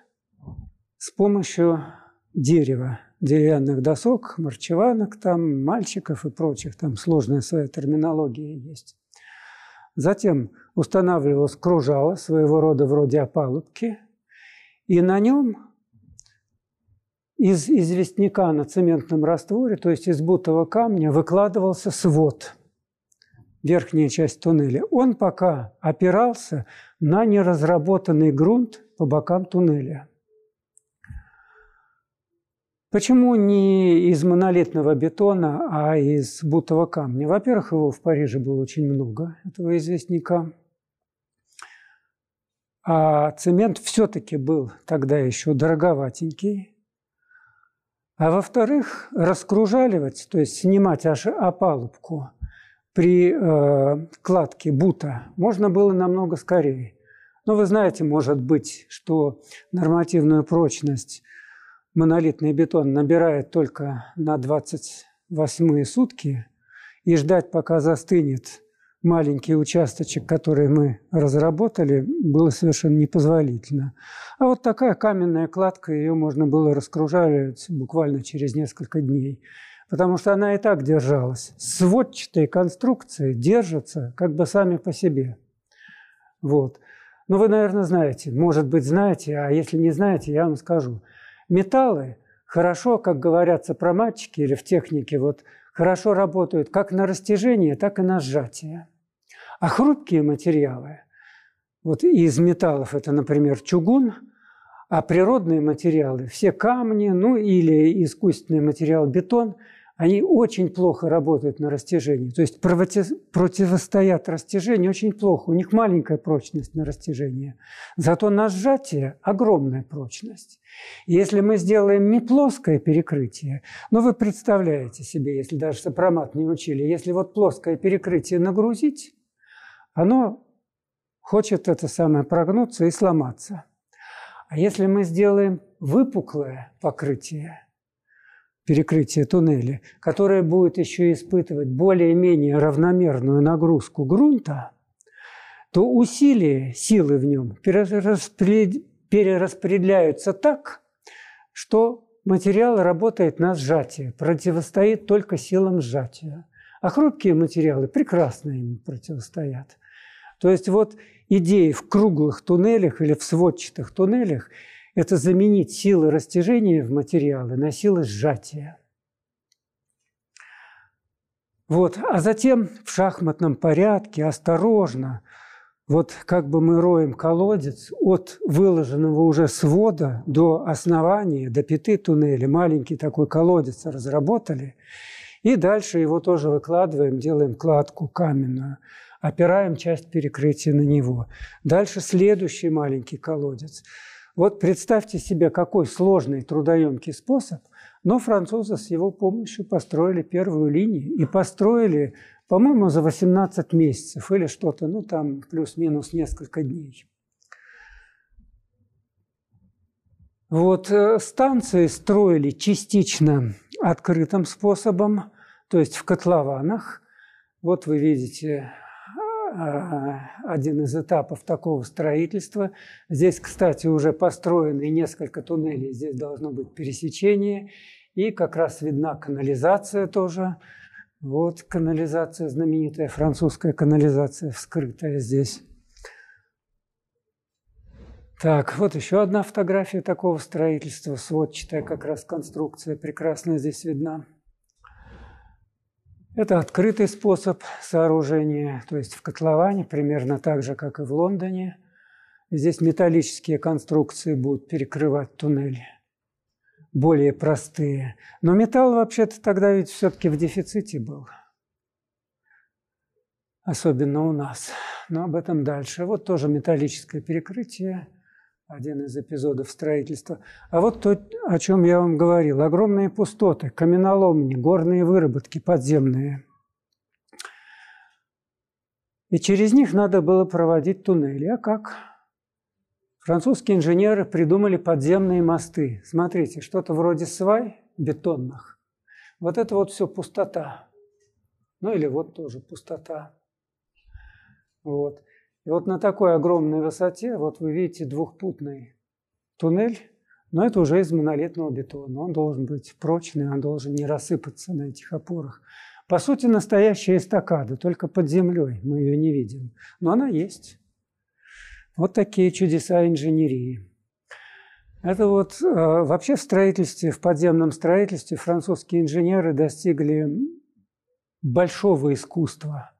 с помощью дерева, деревянных досок, марчеванок, там, мальчиков и прочих, там сложная своя терминология есть. Затем устанавливалось кружало, своего рода вроде опалубки, и на нем из известняка на цементном растворе, то есть из бутового камня, выкладывался свод, верхняя часть туннеля. Он пока опирался на неразработанный грунт по бокам туннеля. Почему не из монолитного бетона, а из бутового камня? Во-первых, его в Париже было очень много, этого известняка. А цемент все-таки был тогда еще дороговатенький, А во-вторых, раскружаливать, то есть снимать аж опалубку при э, кладке бута можно было намного скорее. Но вы знаете, может быть, что нормативную прочность монолитный бетон набирает только на 28 сутки, и ждать, пока застынет маленький участочек, который мы разработали, было совершенно непозволительно. А вот такая каменная кладка, ее можно было раскружаливать буквально через несколько дней, потому что она и так держалась. Сводчатые конструкции держатся как бы сами по себе. Вот. Ну, вы, наверное, знаете, может быть, знаете, а если не знаете, я вам скажу. Металлы хорошо, как говорят сопроматчики или в технике, вот хорошо работают как на растяжение, так и на сжатие. А хрупкие материалы, вот из металлов это, например, чугун, а природные материалы, все камни, ну или искусственный материал бетон – они очень плохо работают на растяжении. То есть противостоят растяжению очень плохо. У них маленькая прочность на растяжение. Зато на сжатие огромная прочность. Если мы сделаем не плоское перекрытие, ну вы представляете себе, если даже сопромат не учили, если вот плоское перекрытие нагрузить, оно хочет это самое прогнуться и сломаться. А если мы сделаем выпуклое покрытие – перекрытие туннеля, которое будет еще испытывать более-менее равномерную нагрузку грунта, то усилия, силы в нем перераспределяются так, что материал работает на сжатие, противостоит только силам сжатия. А хрупкие материалы прекрасно им противостоят. То есть вот идеи в круглых туннелях или в сводчатых туннелях – это заменить силы растяжения в материалы на силы сжатия. Вот. А затем в шахматном порядке осторожно, вот как бы мы роем колодец от выложенного уже свода до основания, до пяты туннеля, маленький такой колодец разработали, и дальше его тоже выкладываем, делаем кладку каменную, опираем часть перекрытия на него. Дальше следующий маленький колодец – вот представьте себе, какой сложный трудоемкий способ, но французы с его помощью построили первую линию и построили, по-моему, за 18 месяцев или что-то, ну там плюс-минус несколько дней. Вот э, станции строили частично открытым способом, то есть в котлованах. Вот вы видите один из этапов такого строительства. Здесь, кстати, уже построены несколько туннелей, здесь должно быть пересечение. И как раз видна канализация тоже. Вот канализация, знаменитая французская канализация, вскрытая здесь. Так, вот еще одна фотография такого строительства, сводчатая как раз конструкция, прекрасно здесь видна. Это открытый способ сооружения, то есть в котловане, примерно так же, как и в Лондоне. Здесь металлические конструкции будут перекрывать туннели, более простые. Но металл вообще-то тогда ведь все-таки в дефиците был, особенно у нас. Но об этом дальше. Вот тоже металлическое перекрытие – один из эпизодов строительства. А вот то, о чем я вам говорил. Огромные пустоты, каменоломни, горные выработки подземные. И через них надо было проводить туннели. А как? Французские инженеры придумали подземные мосты. Смотрите, что-то вроде свай бетонных. Вот это вот все пустота. Ну или вот тоже пустота. Вот. И вот на такой огромной высоте, вот вы видите двухпутный туннель, но это уже из монолитного бетона. Он должен быть прочный, он должен не рассыпаться на этих опорах. По сути, настоящая эстакада, только под землей мы ее не видим. Но она есть. Вот такие чудеса инженерии. Это вот э, вообще в строительстве, в подземном строительстве французские инженеры достигли большого искусства –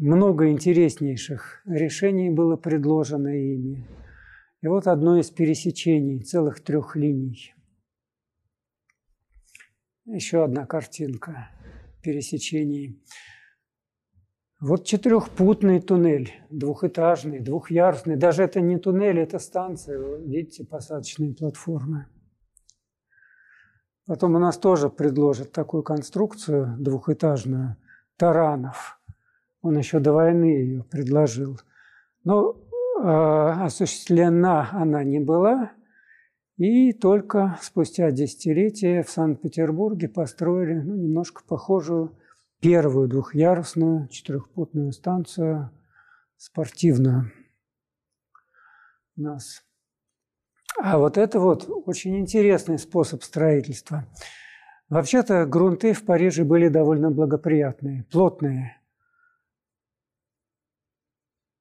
много интереснейших решений было предложено ими. И вот одно из пересечений целых трех линий. Еще одна картинка пересечений. Вот четырехпутный туннель, двухэтажный, двухъярусный. Даже это не туннель, это станция. Видите, посадочные платформы. Потом у нас тоже предложат такую конструкцию двухэтажную, таранов. Он еще до войны ее предложил. Но э, осуществлена она не была, и только спустя десятилетия в Санкт-Петербурге построили ну, немножко похожую первую двухъярусную четырехпутную станцию спортивную у нас. А вот это вот очень интересный способ строительства. Вообще-то грунты в Париже были довольно благоприятные, плотные.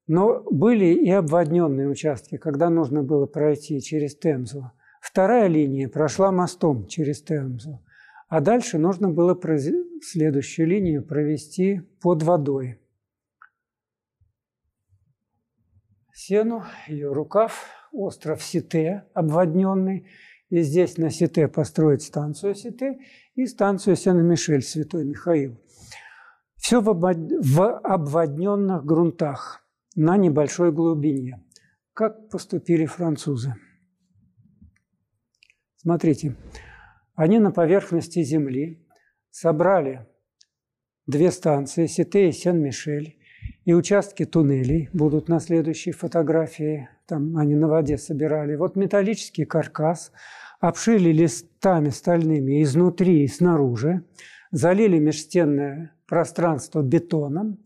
Но были и обводненные участки, когда нужно было пройти через Темзу. Вторая линия прошла мостом через Темзу. А дальше нужно было следующую линию провести под водой. Сену, ее рукав, остров Сите, обводненный. И здесь на Сите построить станцию Сите и станцию Сен-Мишель, Святой Михаил. Все в обводненных грунтах на небольшой глубине. Как поступили французы? Смотрите, они на поверхности Земли собрали две станции, Сите и Сен-Мишель, и участки туннелей будут на следующей фотографии. Там они на воде собирали. Вот металлический каркас обшили листами стальными изнутри и снаружи, залили межстенное пространство бетоном,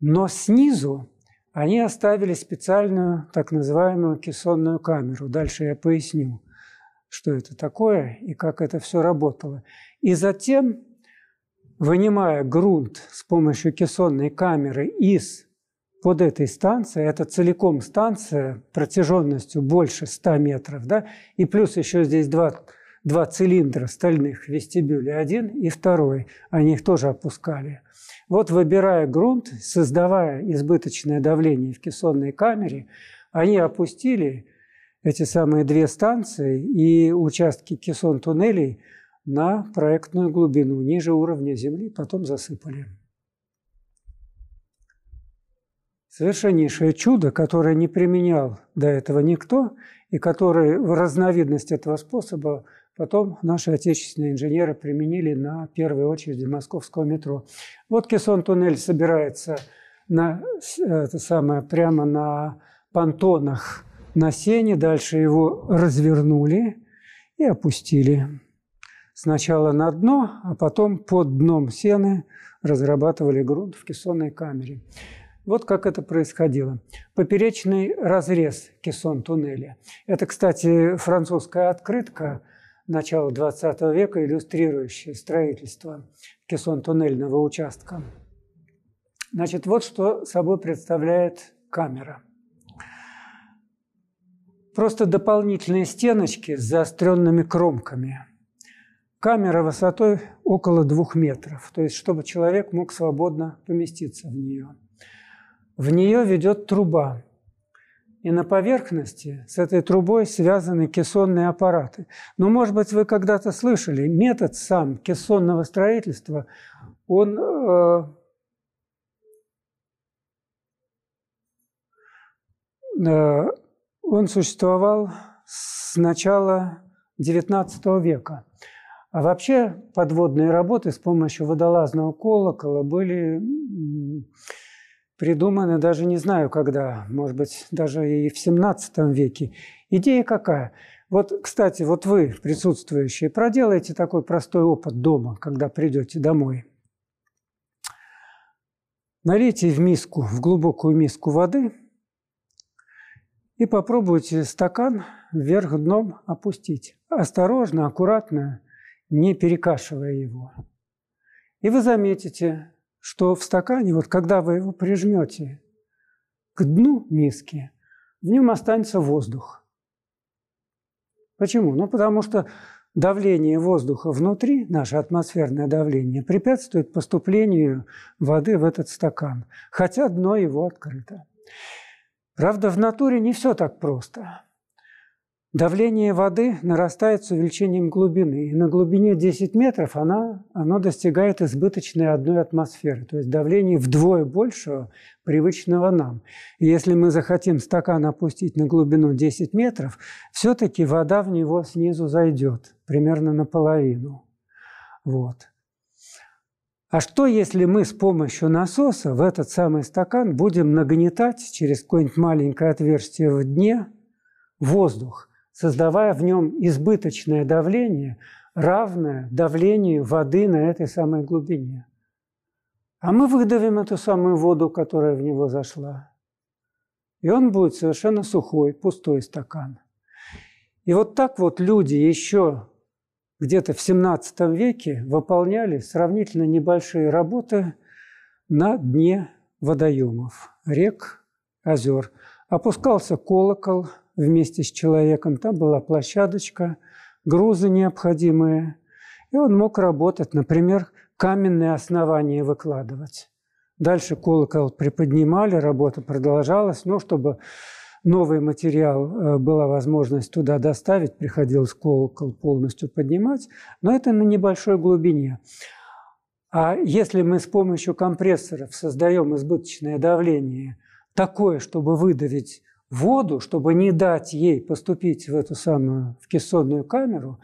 но снизу они оставили специальную так называемую кессонную камеру. Дальше я поясню что это такое и как это все работало. И затем, вынимая грунт с помощью кессонной камеры из под этой станции, это целиком станция протяженностью больше 100 метров, да, и плюс еще здесь два, два цилиндра стальных вестибюля, один и второй, они их тоже опускали. Вот выбирая грунт, создавая избыточное давление в кессонной камере, они опустили эти самые две станции и участки кессон-туннелей на проектную глубину ниже уровня земли, потом засыпали. Совершеннейшее чудо, которое не применял до этого никто, и которое в разновидность этого способа потом наши отечественные инженеры применили на первой очереди московского метро. Вот кессон-туннель собирается на, это самое, прямо на понтонах на сене, дальше его развернули и опустили. Сначала на дно, а потом под дном сены разрабатывали грунт в кессонной камере. Вот как это происходило. Поперечный разрез кессон-туннеля. Это, кстати, французская открытка начала XX века, иллюстрирующая строительство кессон-туннельного участка. Значит, вот что собой представляет камера – Просто дополнительные стеночки с заостренными кромками. Камера высотой около двух метров, то есть чтобы человек мог свободно поместиться в нее. В нее ведет труба, и на поверхности с этой трубой связаны кессонные аппараты. Но, может быть, вы когда-то слышали, метод сам кессонного строительства, он э, э, он существовал с начала XIX века. А вообще подводные работы с помощью водолазного колокола были придуманы даже не знаю когда, может быть, даже и в XVII веке. Идея какая? Вот, кстати, вот вы, присутствующие, проделайте такой простой опыт дома, когда придете домой. Налейте в миску, в глубокую миску воды – и попробуйте стакан вверх дном опустить. Осторожно, аккуратно, не перекашивая его. И вы заметите, что в стакане, вот когда вы его прижмете к дну миски, в нем останется воздух. Почему? Ну, потому что давление воздуха внутри, наше атмосферное давление, препятствует поступлению воды в этот стакан, хотя дно его открыто. Правда, в натуре не все так просто. Давление воды нарастает с увеличением глубины. И на глубине 10 метров она, оно достигает избыточной одной атмосферы. То есть давление вдвое большего привычного нам. И если мы захотим стакан опустить на глубину 10 метров, все-таки вода в него снизу зайдет примерно наполовину. Вот. А что, если мы с помощью насоса в этот самый стакан будем нагнетать через какое-нибудь маленькое отверстие в дне воздух, создавая в нем избыточное давление, равное давлению воды на этой самой глубине? А мы выдавим эту самую воду, которая в него зашла. И он будет совершенно сухой, пустой стакан. И вот так вот люди еще где-то в 17 веке выполняли сравнительно небольшие работы на дне водоемов, рек, озер. Опускался колокол вместе с человеком, там была площадочка, грузы необходимые, и он мог работать, например, каменные основания выкладывать. Дальше колокол приподнимали, работа продолжалась, но чтобы новый материал, э, была возможность туда доставить, приходилось колокол полностью поднимать, но это на небольшой глубине. А если мы с помощью компрессоров создаем избыточное давление, такое, чтобы выдавить воду, чтобы не дать ей поступить в эту самую в кессонную камеру,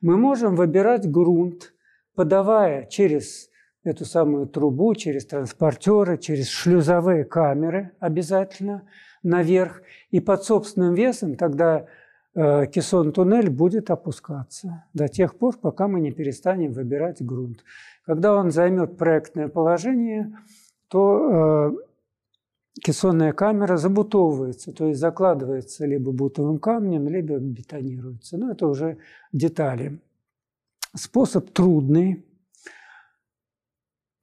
мы можем выбирать грунт, подавая через эту самую трубу, через транспортеры, через шлюзовые камеры обязательно – наверх, и под собственным весом тогда э, кессон-туннель будет опускаться до тех пор, пока мы не перестанем выбирать грунт. Когда он займет проектное положение, то э, кессонная камера забутовывается, то есть закладывается либо бутовым камнем, либо бетонируется. Но это уже детали. Способ трудный,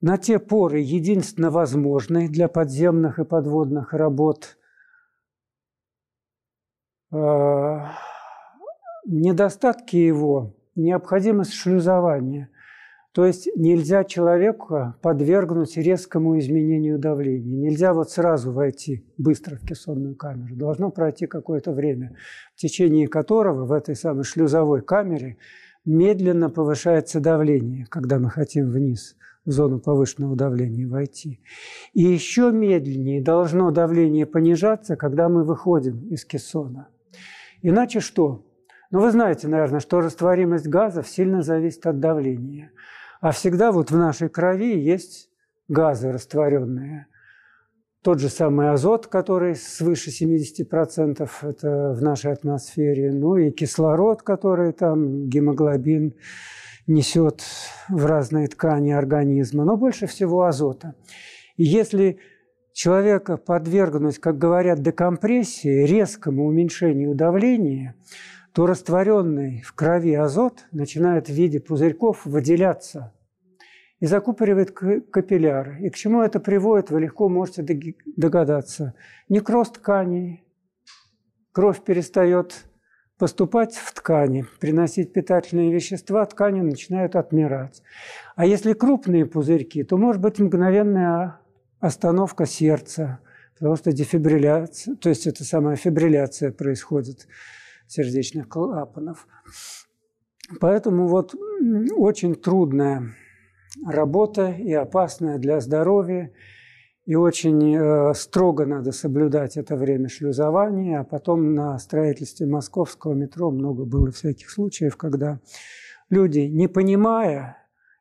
на те поры единственно возможный для подземных и подводных работ. Э, недостатки его – необходимость шлюзования. То есть нельзя человека подвергнуть резкому изменению давления. Нельзя вот сразу войти быстро в кессонную камеру. Должно пройти какое-то время, в течение которого в этой самой шлюзовой камере медленно повышается давление, когда мы хотим вниз в зону повышенного давления войти. И еще медленнее должно давление понижаться, когда мы выходим из кессона – Иначе что? Ну, вы знаете, наверное, что растворимость газов сильно зависит от давления. А всегда вот в нашей крови есть газы растворенные. Тот же самый азот, который свыше 70% это в нашей атмосфере, ну и кислород, который там гемоглобин несет в разные ткани организма, но больше всего азота. И если человека подвергнуть, как говорят, декомпрессии, резкому уменьшению давления, то растворенный в крови азот начинает в виде пузырьков выделяться и закупоривает капилляры. И к чему это приводит, вы легко можете догадаться. Некроз тканей, кровь перестает поступать в ткани, приносить питательные вещества, ткани начинают отмирать. А если крупные пузырьки, то может быть мгновенная остановка сердца, потому что дефибрилляция, то есть это самая фибрилляция происходит сердечных клапанов. Поэтому вот очень трудная работа и опасная для здоровья, и очень э, строго надо соблюдать это время шлюзования, а потом на строительстве московского метро много было всяких случаев, когда люди, не понимая,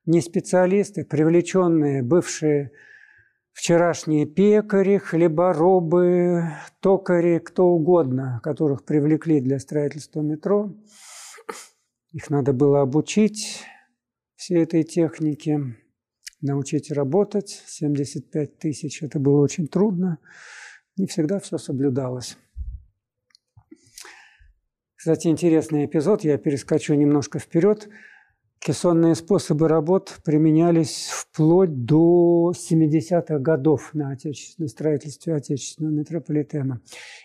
не специалисты, привлеченные бывшие вчерашние пекари, хлеборобы, токари, кто угодно, которых привлекли для строительства метро. Их надо было обучить всей этой технике, научить работать. 75 тысяч – это было очень трудно. Не всегда все соблюдалось. Кстати, интересный эпизод, я перескочу немножко вперед – Кессонные способы работ применялись вплоть до 70-х годов на отечественном строительстве отечественного метрополитена.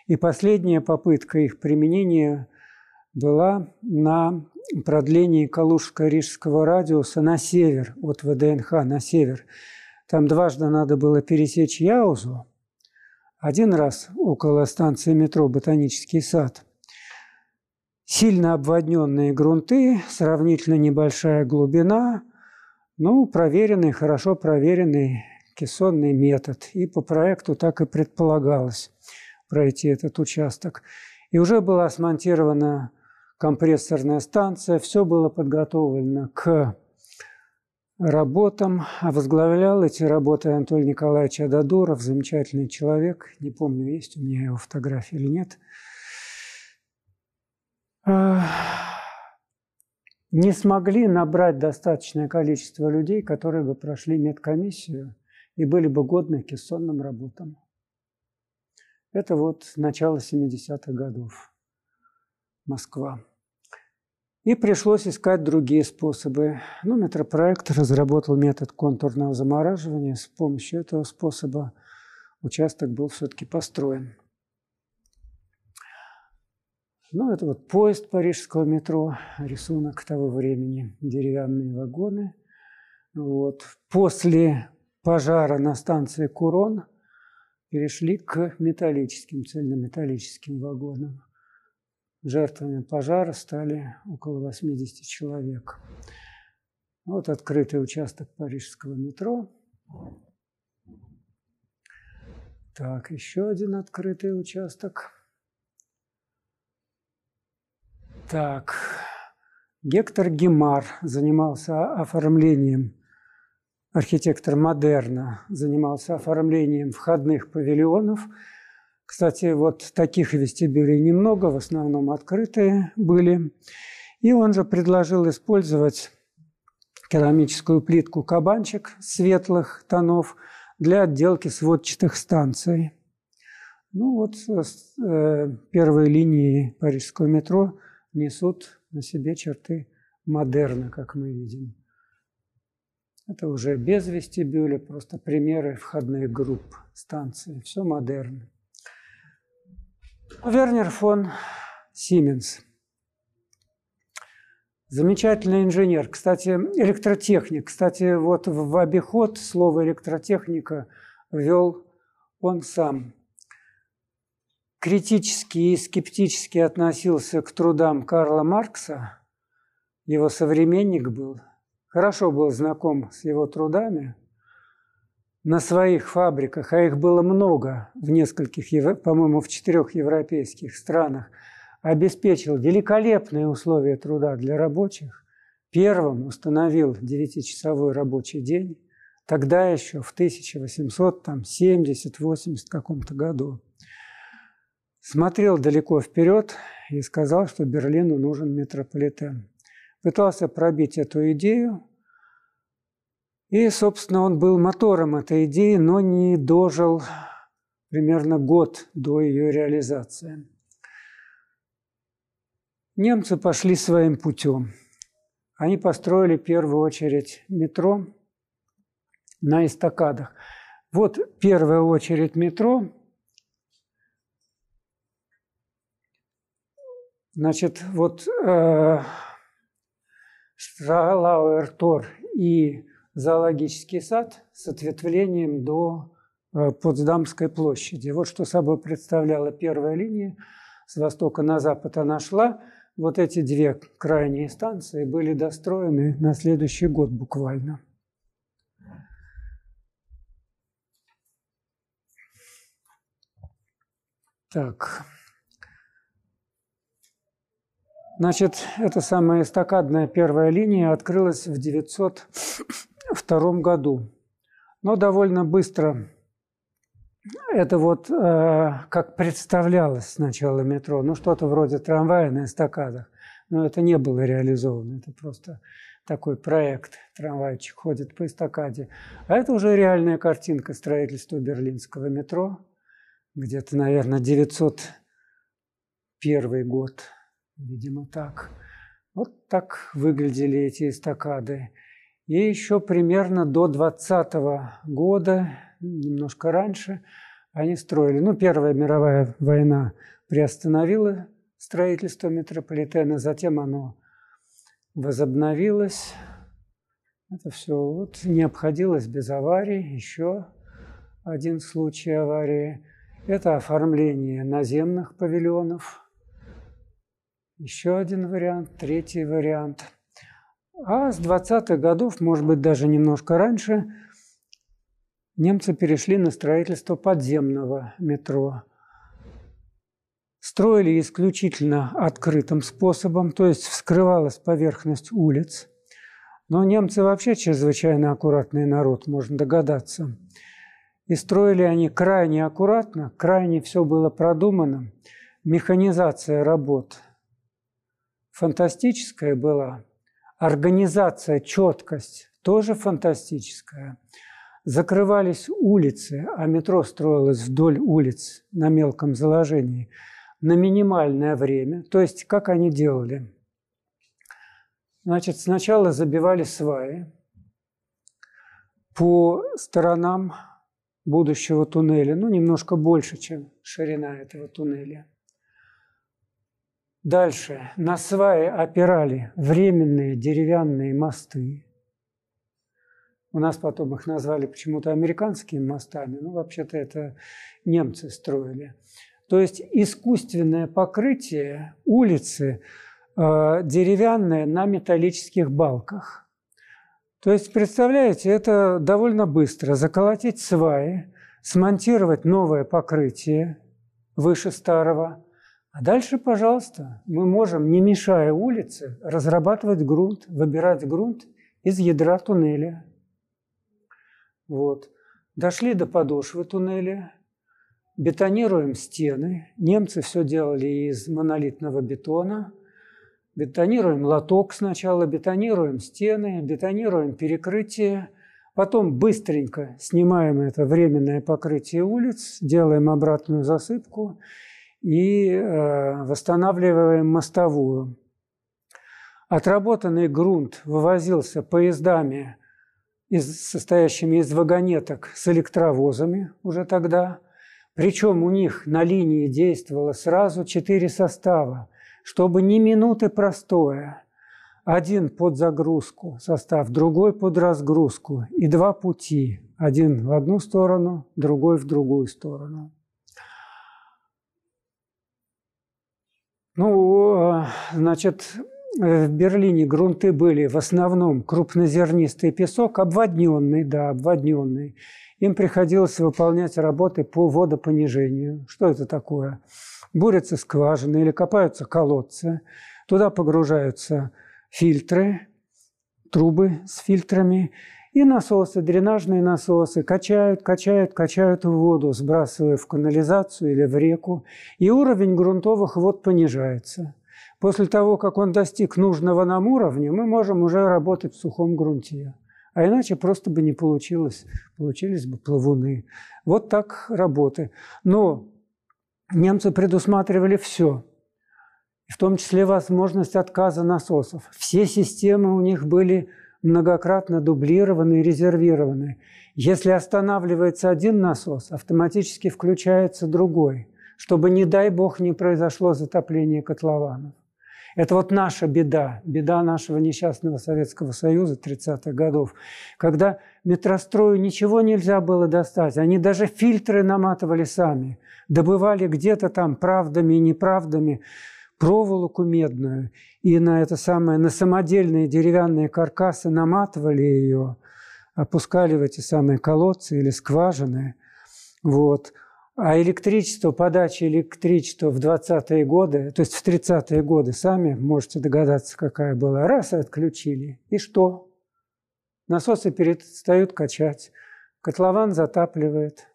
И последняя попытка их применения была на продлении Калужско-Рижского радиуса на север, от ВДНХ на север. Там дважды надо было пересечь Яузу, один раз около станции метро «Ботанический сад», сильно обводненные грунты, сравнительно небольшая глубина, ну, проверенный, хорошо проверенный кессонный метод. И по проекту так и предполагалось пройти этот участок. И уже была смонтирована компрессорная станция, все было подготовлено к работам. А возглавлял эти работы Анатолий Николаевич Ададуров, замечательный человек. Не помню, есть у меня его фотография или нет. Не смогли набрать достаточное количество людей, которые бы прошли медкомиссию и были бы годны к кессонным работам. Это вот начало 70-х годов. Москва. И пришлось искать другие способы. Ну, метропроект разработал метод контурного замораживания. С помощью этого способа участок был все-таки построен. Ну, это вот поезд парижского метро, рисунок того времени, деревянные вагоны. Вот. После пожара на станции Курон перешли к металлическим, цельнометаллическим вагонам. Жертвами пожара стали около 80 человек. Вот открытый участок парижского метро. Так, еще один открытый участок. Так, Гектор Гемар занимался оформлением, архитектор модерна, занимался оформлением входных павильонов – кстати, вот таких вестибюлей немного, в основном открытые были. И он же предложил использовать керамическую плитку кабанчик светлых тонов для отделки сводчатых станций. Ну вот э, первые линии парижского метро несут на себе черты модерна, как мы видим. Это уже без вестибюля, просто примеры входных групп станции. Все модерно. Вернер фон Сименс. Замечательный инженер. Кстати, электротехник. Кстати, вот в обиход слово электротехника ввел он сам. Критически и скептически относился к трудам Карла Маркса. Его современник был. Хорошо был знаком с его трудами – на своих фабриках, а их было много в нескольких, по-моему, в четырех европейских странах, обеспечил великолепные условия труда для рабочих, первым установил девятичасовой рабочий день, тогда еще в 1870-80 каком-то году. Смотрел далеко вперед и сказал, что Берлину нужен метрополитен. Пытался пробить эту идею, и, собственно, он был мотором этой идеи, но не дожил примерно год до ее реализации. Немцы пошли своим путем. Они построили в первую очередь метро на эстакадах. Вот первая очередь метро. Значит, вот э, Штралауэр-Тор и зоологический сад с ответвлением до э, Потсдамской площади. Вот что собой представляла первая линия. С востока на запад она шла. Вот эти две крайние станции были достроены на следующий год буквально. Так. Значит, эта самая эстакадная первая линия открылась в 900 1992 году. Но довольно быстро это вот э, как представлялось сначала метро, ну что-то вроде трамвая на эстакадах, но это не было реализовано, это просто такой проект, трамвайчик ходит по эстакаде. А это уже реальная картинка строительства берлинского метро, где-то, наверное, 901 год, видимо, так. Вот так выглядели эти эстакады. И еще примерно до 20 года, немножко раньше, они строили. Ну, Первая мировая война приостановила строительство метрополитена, затем оно возобновилось. Это все вот не обходилось без аварий. Еще один случай аварии – это оформление наземных павильонов. Еще один вариант, третий вариант. А с 20-х годов, может быть, даже немножко раньше, немцы перешли на строительство подземного метро. Строили исключительно открытым способом, то есть вскрывалась поверхность улиц. Но немцы вообще чрезвычайно аккуратный народ, можно догадаться. И строили они крайне аккуратно, крайне все было продумано. Механизация работ фантастическая была. Организация, четкость тоже фантастическая. Закрывались улицы, а метро строилось вдоль улиц на мелком заложении на минимальное время. То есть, как они делали? Значит, сначала забивали сваи по сторонам будущего туннеля, ну, немножко больше, чем ширина этого туннеля. Дальше на сваи опирали временные деревянные мосты. У нас потом их назвали почему-то американскими мостами, ну, вообще-то это немцы строили. То есть искусственное покрытие улицы э, деревянное на металлических балках. То есть, представляете, это довольно быстро. Заколотить сваи, смонтировать новое покрытие выше старого. А дальше, пожалуйста, мы можем, не мешая улице, разрабатывать грунт, выбирать грунт из ядра туннеля. Вот. Дошли до подошвы туннеля, бетонируем стены. Немцы все делали из монолитного бетона – Бетонируем лоток сначала, бетонируем стены, бетонируем перекрытие, потом быстренько снимаем это временное покрытие улиц, делаем обратную засыпку и э, восстанавливаем мостовую. Отработанный грунт вывозился поездами, из, состоящими из вагонеток с электровозами уже тогда. Причем у них на линии действовало сразу четыре состава – чтобы ни минуты простое. Один под загрузку состав, другой под разгрузку и два пути. Один в одну сторону, другой в другую сторону. Ну, значит, в Берлине грунты были в основном крупнозернистый песок, обводненный, да, обводненный. Им приходилось выполнять работы по водопонижению. Что это такое? бурятся скважины или копаются колодцы, туда погружаются фильтры, трубы с фильтрами, и насосы, дренажные насосы качают, качают, качают воду, сбрасывая в канализацию или в реку, и уровень грунтовых вод понижается. После того, как он достиг нужного нам уровня, мы можем уже работать в сухом грунте. А иначе просто бы не получилось, получились бы плавуны. Вот так работы. Но немцы предусматривали все, в том числе возможность отказа насосов. Все системы у них были многократно дублированы и резервированы. Если останавливается один насос, автоматически включается другой, чтобы, не дай бог, не произошло затопление котлованов. Это вот наша беда, беда нашего несчастного Советского Союза 30-х годов, когда метрострою ничего нельзя было достать. Они даже фильтры наматывали сами, добывали где-то там правдами и неправдами проволоку медную, и на это самое, на самодельные деревянные каркасы наматывали ее, опускали в эти самые колодцы или скважины. Вот. А электричество, подача электричества в 20-е годы, то есть в 30-е годы, сами можете догадаться, какая была. Раз и отключили. И что? Насосы перестают качать, котлован затапливает,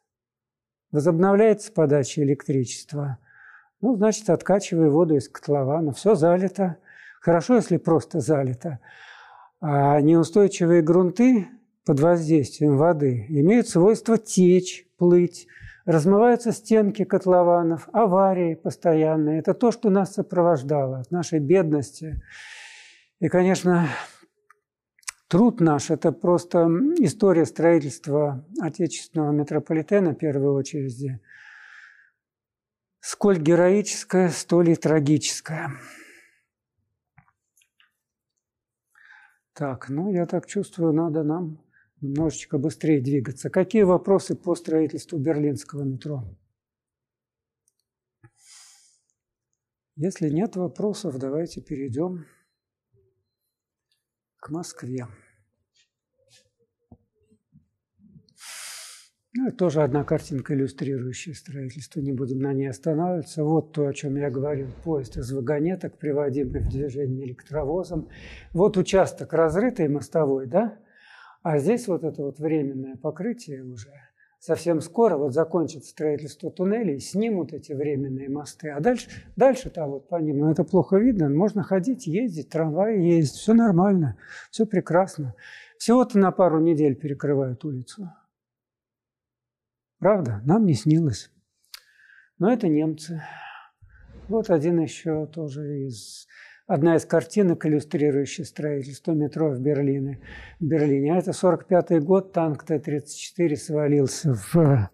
возобновляется подача электричества. Ну, значит, откачивая воду из котлована. Все залито. Хорошо, если просто залито. А неустойчивые грунты под воздействием воды имеют свойство течь, плыть – Размываются стенки котлованов, аварии постоянные. Это то, что нас сопровождало от нашей бедности. И, конечно, труд наш – это просто история строительства отечественного метрополитена, в первую очередь. Сколь героическая, столь и трагическая. Так, ну, я так чувствую, надо нам немножечко быстрее двигаться. Какие вопросы по строительству берлинского метро? Если нет вопросов, давайте перейдем к Москве. Ну, тоже одна картинка, иллюстрирующая строительство. Не будем на ней останавливаться. Вот то, о чем я говорил. Поезд из вагонеток, приводимый в движение электровозом. Вот участок разрытой мостовой, да? А здесь вот это вот временное покрытие уже. Совсем скоро вот закончится строительство туннелей, снимут эти временные мосты. А дальше, дальше там вот по ним, ну это плохо видно, можно ходить, ездить, трамваи ездить, все нормально, все прекрасно. Всего-то на пару недель перекрывают улицу. Правда? Нам не снилось. Но это немцы. Вот один еще тоже из... Одна из картинок, иллюстрирующих строительство метро в Берлине. В Берлине. А это 45-й год, танк Т-34 свалился в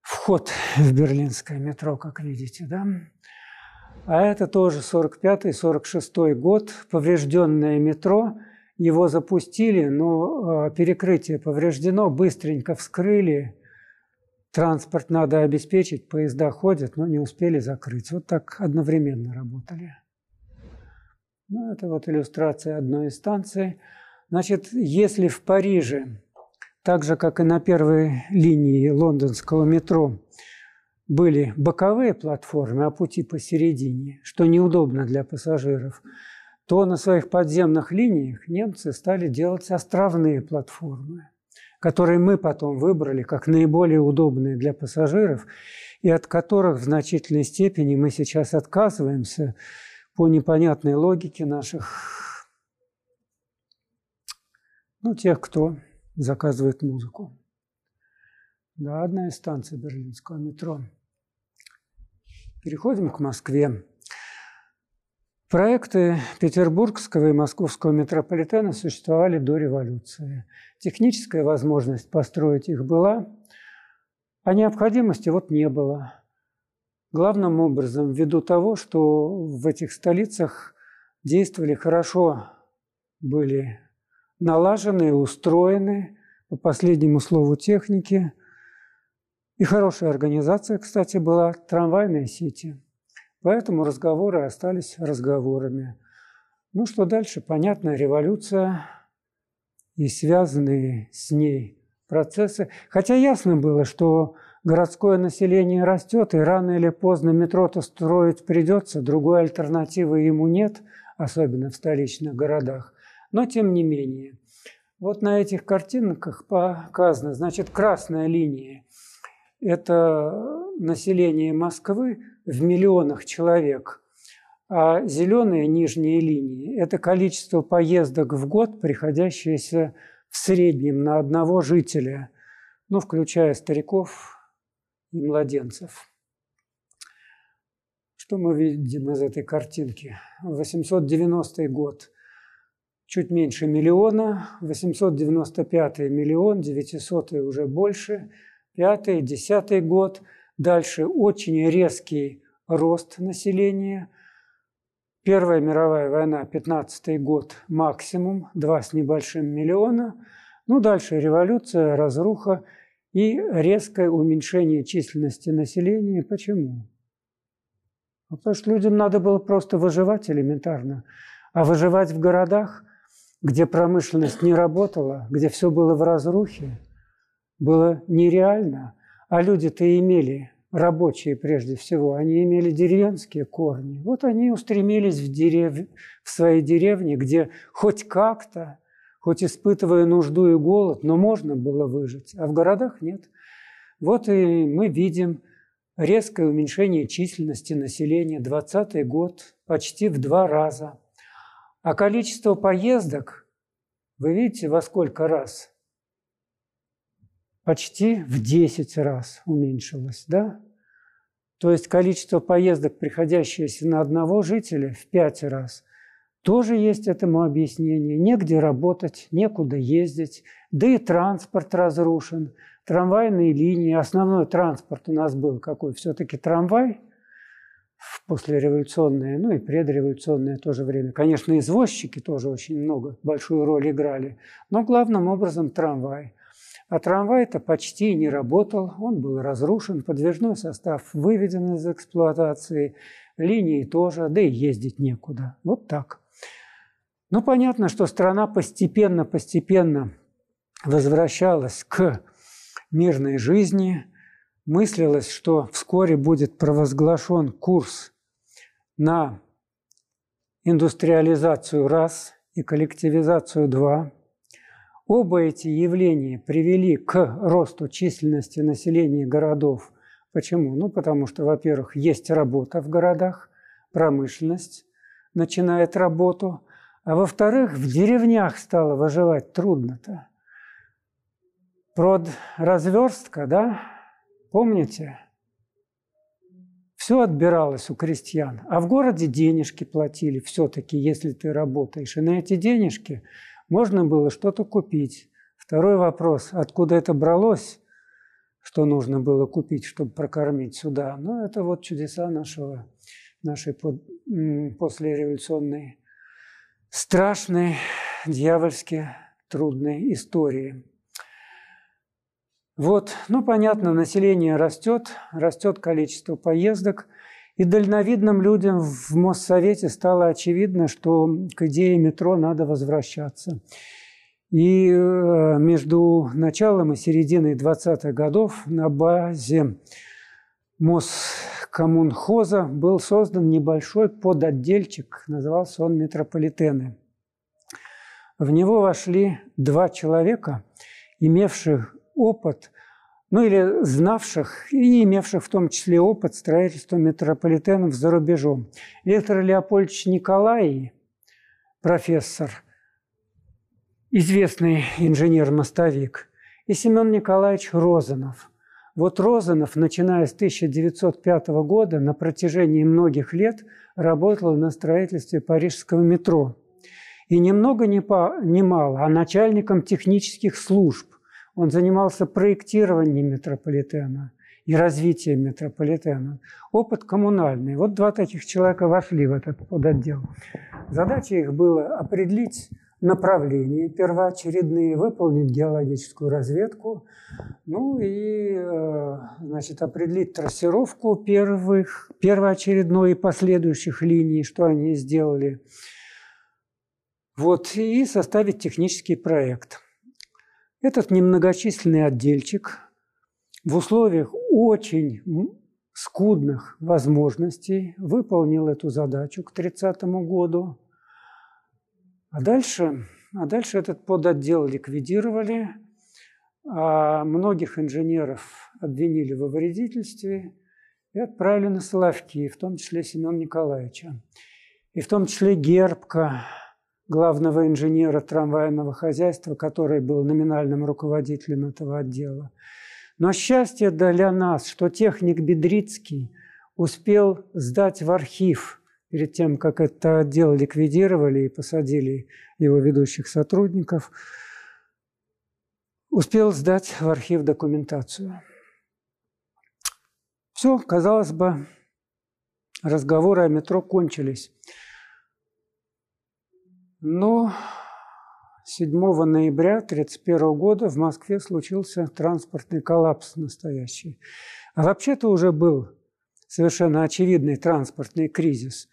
вход в берлинское метро, как видите, да? А это тоже 45-46 год, поврежденное метро – его запустили, но а, перекрытие повреждено, быстренько вскрыли. Транспорт надо обеспечить, поезда ходят, но не успели закрыть. Вот так одновременно работали. Ну, это вот иллюстрация одной из станций. Значит, если в Париже, так же, как и на первой линии лондонского метро, были боковые платформы, а пути посередине, что неудобно для пассажиров – то на своих подземных линиях немцы стали делать островные платформы, которые мы потом выбрали как наиболее удобные для пассажиров, и от которых в значительной степени мы сейчас отказываемся по непонятной логике наших, ну, тех, кто заказывает музыку. Да, одна из станций берлинского метро. Переходим к Москве. Проекты петербургского и московского метрополитена существовали до революции. Техническая возможность построить их была, а необходимости вот не было. Главным образом ввиду того, что в этих столицах действовали хорошо, были налажены, устроены, по последнему слову техники. И хорошая организация, кстати, была трамвайные сети – Поэтому разговоры остались разговорами. Ну что дальше? Понятно, революция и связанные с ней процессы. Хотя ясно было, что городское население растет, и рано или поздно метро-то строить придется, другой альтернативы ему нет, особенно в столичных городах. Но тем не менее. Вот на этих картинках показано, значит, красная линия – это население Москвы в миллионах человек, а зеленые нижние линии – это количество поездок в год, приходящееся в среднем на одного жителя, ну, включая стариков и младенцев. Что мы видим из этой картинки? 890 год – чуть меньше миллиона, 895 миллион, 900 уже больше, 5 10 год – Дальше очень резкий рост населения. Первая мировая война, 15 год, максимум, 2 с небольшим миллиона. Ну, дальше революция, разруха и резкое уменьшение численности населения. Почему? Ну, потому что людям надо было просто выживать элементарно. А выживать в городах, где промышленность не работала, где все было в разрухе, было нереально – а люди-то имели, рабочие прежде всего, они имели деревенские корни. Вот они устремились в, дерев... в свои деревни, где хоть как-то, хоть испытывая нужду и голод, но можно было выжить, а в городах нет. Вот и мы видим резкое уменьшение численности населения, 20 год почти в два раза. А количество поездок, вы видите, во сколько раз? Почти в 10 раз уменьшилось, да? То есть количество поездок, приходящееся на одного жителя, в 5 раз. Тоже есть этому объяснение. Негде работать, некуда ездить, да и транспорт разрушен. Трамвайные линии, основной транспорт у нас был какой? Все-таки трамвай в послереволюционное, ну и предреволюционное тоже время. Конечно, извозчики тоже очень много, большую роль играли, но главным образом трамвай – А трамвай-то почти не работал, он был разрушен, подвижной состав выведен из эксплуатации, линии тоже, да и ездить некуда. Вот так. Ну, понятно, что страна постепенно-постепенно возвращалась к мирной жизни, мыслилось, что вскоре будет провозглашен курс на индустриализацию раз и коллективизацию два. Оба эти явления привели к росту численности населения городов. Почему? Ну, потому что, во-первых, есть работа в городах, промышленность начинает работу, а во-вторых, в деревнях стало выживать трудно-то. Прод разверстка, да, помните? Все отбиралось у крестьян, а в городе денежки платили все-таки, если ты работаешь. И на эти денежки можно было что-то купить. Второй вопрос, откуда это бралось, что нужно было купить, чтобы прокормить сюда. Ну, это вот чудеса нашего, нашей под, послереволюционной страшной, дьявольски трудной истории. Вот, ну понятно, население растет, растет количество поездок, и дальновидным людям в Моссовете стало очевидно, что к идее метро надо возвращаться. И э, между началом и серединой 20-х годов на базе Москоммунхоза был создан небольшой подотдельчик, назывался он «Метрополитены». В него вошли два человека, имевших опыт, ну или знавших и имевших в том числе опыт строительства метрополитенов за рубежом. Виктор Леопольдович Николай, профессор, известный инженер-мостовик, и Семен Николаевич Розанов. Вот Розанов, начиная с 1905 года, на протяжении многих лет работал на строительстве парижского метро. И ни много ни, по, ни мало, а начальником технических служб он занимался проектированием метрополитена и развитием метрополитена. Опыт коммунальный. Вот два таких человека вошли в этот подотдел. Задача их была определить направления первоочередные, выполнить геологическую разведку, ну и, э, значит, определить трассировку первых, первоочередной и последующих линий, что они сделали. Вот, и составить технический проект – этот немногочисленный отдельчик в условиях очень скудных возможностей выполнил эту задачу к 30 году. А дальше, а дальше этот подотдел ликвидировали, а многих инженеров обвинили во вредительстве и отправили на Соловки, в том числе Семена Николаевича. И в том числе Гербка, главного инженера трамвайного хозяйства, который был номинальным руководителем этого отдела. Но счастье для нас, что техник Бедрицкий успел сдать в архив перед тем, как этот отдел ликвидировали и посадили его ведущих сотрудников, успел сдать в архив документацию. Все, казалось бы, разговоры о метро кончились. Но 7 ноября 1931 года в Москве случился транспортный коллапс настоящий. А вообще-то уже был совершенно очевидный транспортный кризис.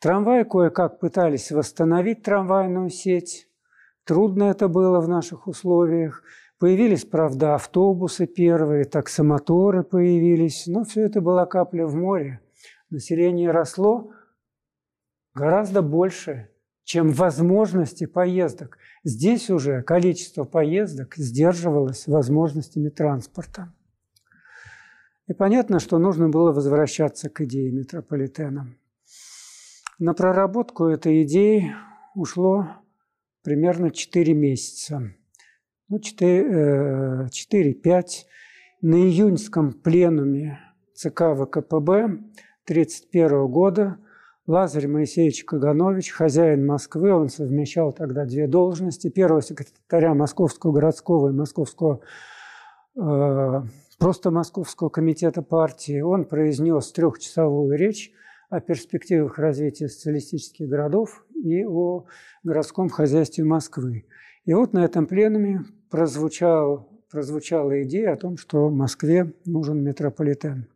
Трамваи кое-как пытались восстановить трамвайную сеть. Трудно это было в наших условиях. Появились, правда, автобусы первые, таксомоторы появились, но все это была капля в море. Население росло гораздо больше, чем возможности поездок. Здесь уже количество поездок сдерживалось возможностями транспорта. И понятно, что нужно было возвращаться к идее метрополитена. На проработку этой идеи ушло примерно 4 месяца. Ну, 4-5. На июньском пленуме ЦК ВКПБ 1931 года – Лазарь Моисеевич Каганович, хозяин Москвы, он совмещал тогда две должности, первого секретаря Московского городского и Московского, э, просто Московского комитета партии. Он произнес трехчасовую речь о перспективах развития социалистических городов и о городском хозяйстве Москвы. И вот на этом пленуме прозвучал прозвучала идея о том, что Москве нужен метрополитен.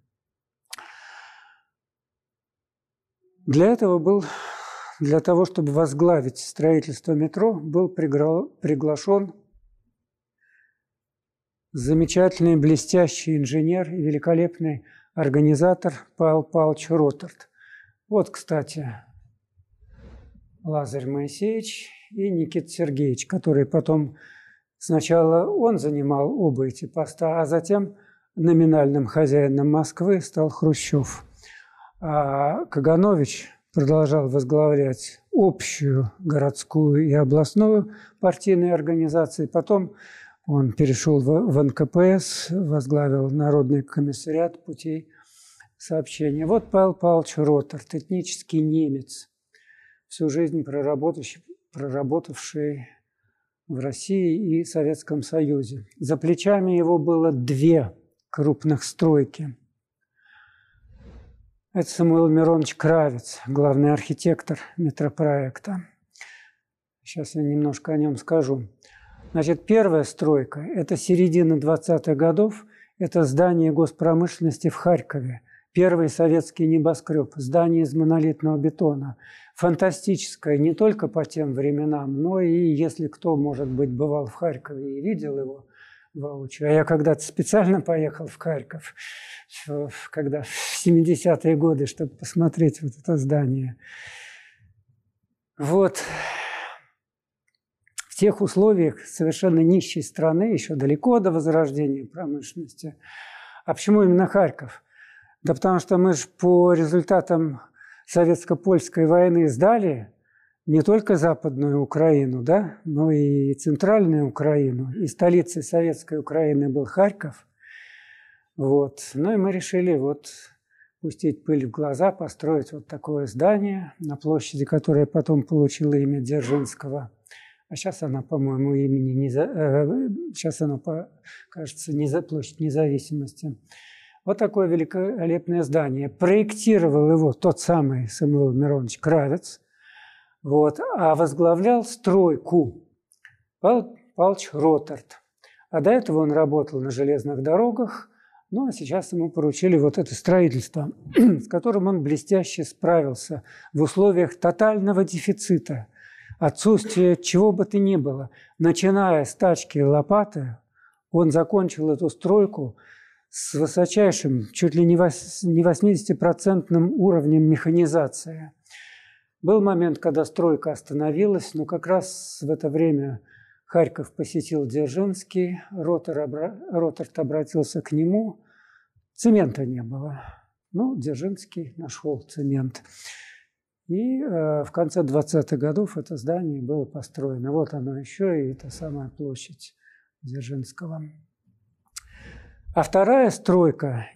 Для этого был, для того, чтобы возглавить строительство метро, был пригла, приглашен замечательный, блестящий инженер и великолепный организатор Павел Павлович Ротард. Вот, кстати, Лазарь Моисеевич и Никита Сергеевич, который потом сначала он занимал оба эти поста, а затем номинальным хозяином Москвы стал Хрущев. А Каганович продолжал возглавлять общую городскую и областную партийные организации. Потом он перешел в НКПС, возглавил Народный комиссариат путей сообщения. Вот Павел Павлович Ротард, этнический немец, всю жизнь проработавший, проработавший в России и Советском Союзе. За плечами его было две крупных стройки. Это Самуил Миронович Кравец, главный архитектор метропроекта. Сейчас я немножко о нем скажу. Значит, первая стройка – это середина 20-х годов, это здание госпромышленности в Харькове. Первый советский небоскреб, здание из монолитного бетона. Фантастическое не только по тем временам, но и если кто, может быть, бывал в Харькове и видел его воочию. А я когда-то специально поехал в Харьков, когда в 70-е годы, чтобы посмотреть вот это здание. Вот в тех условиях совершенно нищей страны, еще далеко до возрождения промышленности. А почему именно Харьков? Да потому что мы же по результатам советско-польской войны сдали не только Западную Украину, да, но и Центральную Украину. И столицей советской Украины был Харьков. Вот. Ну и мы решили вот пустить пыль в глаза, построить вот такое здание на площади, которое потом получило имя Дзержинского – а сейчас она, по-моему, имени не за... Э, сейчас она, кажется, не за площадь независимости. Вот такое великолепное здание. Проектировал его тот самый Самуил Миронович Кравец, вот, а возглавлял стройку Павел Павлович Ротард. А до этого он работал на железных дорогах, ну а сейчас ему поручили вот это строительство, с которым он блестяще справился в условиях тотального дефицита отсутствие чего бы то ни было. Начиная с тачки и лопаты, он закончил эту стройку с высочайшим, чуть ли не 80% уровнем механизации. Был момент, когда стройка остановилась, но как раз в это время Харьков посетил Дзержинский, Ротер, Ротард обратился к нему, цемента не было. Ну, Дзержинский нашел цемент. И э, в конце 20-х годов это здание было построено. Вот оно еще и эта самая площадь Дзержинского. А вторая стройка,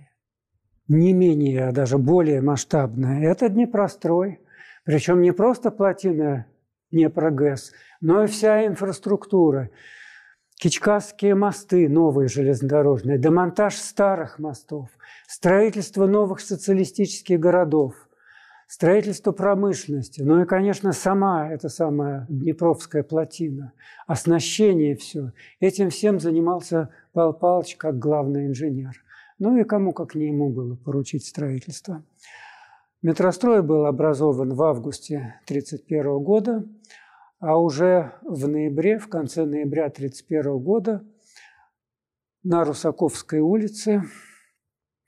не менее, а даже более масштабная, это Днепрострой. Причем не просто плотина Днепрогэс, но и вся инфраструктура. Кичкасские мосты, новые железнодорожные, демонтаж старых мостов, строительство новых социалистических городов – строительство промышленности, ну и, конечно, сама эта самая Днепровская плотина, оснащение все. Этим всем занимался Павел Павлович как главный инженер. Ну и кому, как не ему, было поручить строительство. Метрострой был образован в августе 1931 года, а уже в ноябре, в конце ноября 1931 года на Русаковской улице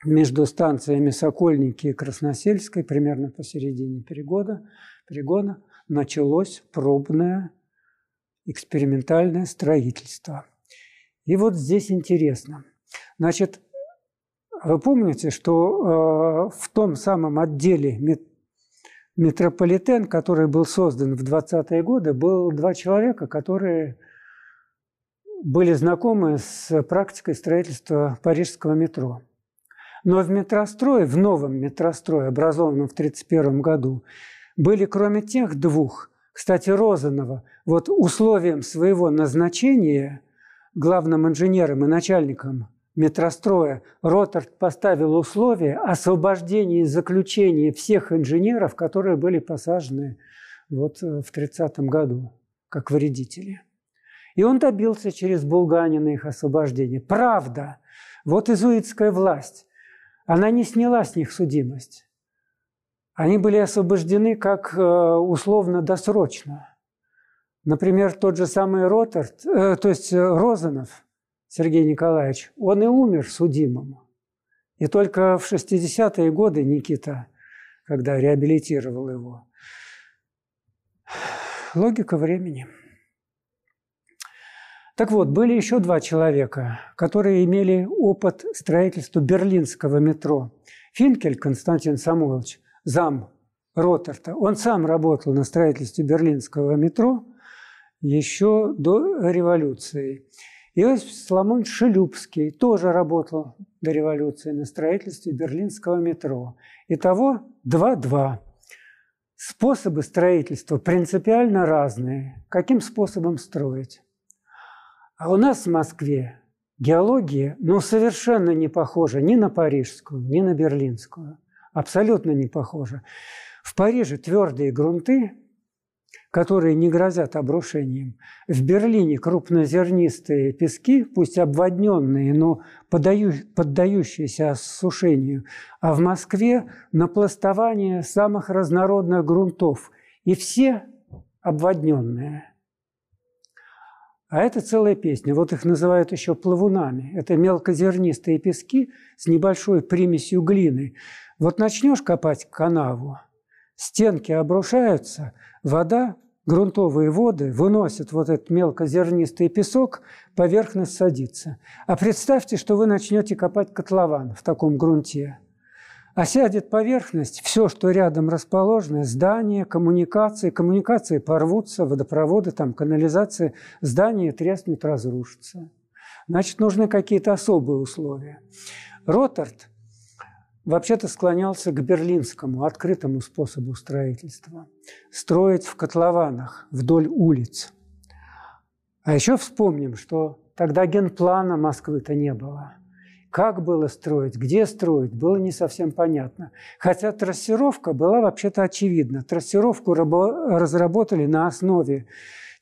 между станциями Сокольники и Красносельской, примерно посередине перегода, перегона, началось пробное экспериментальное строительство. И вот здесь интересно. Значит, вы помните, что э, в том самом отделе метрополитен, который был создан в 20-е годы, был два человека, которые были знакомы с практикой строительства парижского метро. Но в метрострое, в новом метрострое, образованном в 1931 году, были кроме тех двух, кстати, Розанова, вот условием своего назначения главным инженером и начальником метростроя Ротард поставил условие освобождения из заключения всех инженеров, которые были посажены вот в 30 году как вредители. И он добился через Булганина их освобождения. Правда, вот изуитская власть, она не сняла с них судимость. Они были освобождены как э, условно-досрочно. Например, тот же самый Ротард, э, то есть э, Розанов Сергей Николаевич, он и умер судимым. И только в 60-е годы Никита, когда реабилитировал его. Логика времени. Так вот, были еще два человека, которые имели опыт строительства берлинского метро. Финкель Константин Самойлович, зам Роттерта, он сам работал на строительстве берлинского метро еще до революции. Иосиф Соломон Шелюбский тоже работал до революции на строительстве берлинского метро. Итого 2-2. Способы строительства принципиально разные. Каким способом строить? А у нас в Москве геология, ну, совершенно не похожа ни на парижскую, ни на берлинскую. Абсолютно не похожа. В Париже твердые грунты, которые не грозят обрушением. В Берлине крупнозернистые пески, пусть обводненные, но поддающиеся осушению. А в Москве напластование самых разнородных грунтов. И все обводненные. А это целая песня. Вот их называют еще плавунами. Это мелкозернистые пески с небольшой примесью глины. Вот начнешь копать канаву, стенки обрушаются, вода, грунтовые воды выносят вот этот мелкозернистый песок, поверхность садится. А представьте, что вы начнете копать котлован в таком грунте. А сядет поверхность, все, что рядом расположено, здания, коммуникации, коммуникации порвутся, водопроводы, там, канализация, здания треснут, разрушатся. Значит, нужны какие-то особые условия. Ротард вообще-то склонялся к берлинскому открытому способу строительства. Строить в котлованах вдоль улиц. А еще вспомним, что тогда генплана Москвы-то не было. Как было строить, где строить, было не совсем понятно. Хотя трассировка была вообще-то очевидна. Трассировку разработали на основе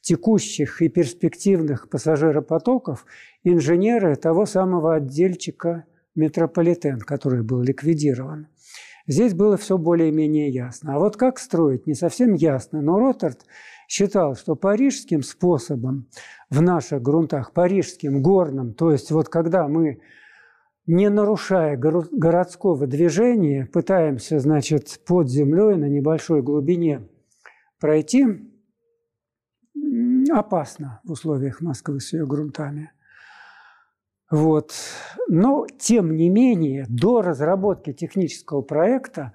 текущих и перспективных пассажиропотоков инженеры того самого отдельчика – метрополитен, который был ликвидирован. Здесь было все более-менее ясно. А вот как строить, не совсем ясно. Но Ротард считал, что парижским способом в наших грунтах, парижским, горным, то есть вот когда мы, не нарушая городского движения, пытаемся, значит, под землей на небольшой глубине пройти, опасно в условиях Москвы с ее грунтами – вот. Но, тем не менее, до разработки технического проекта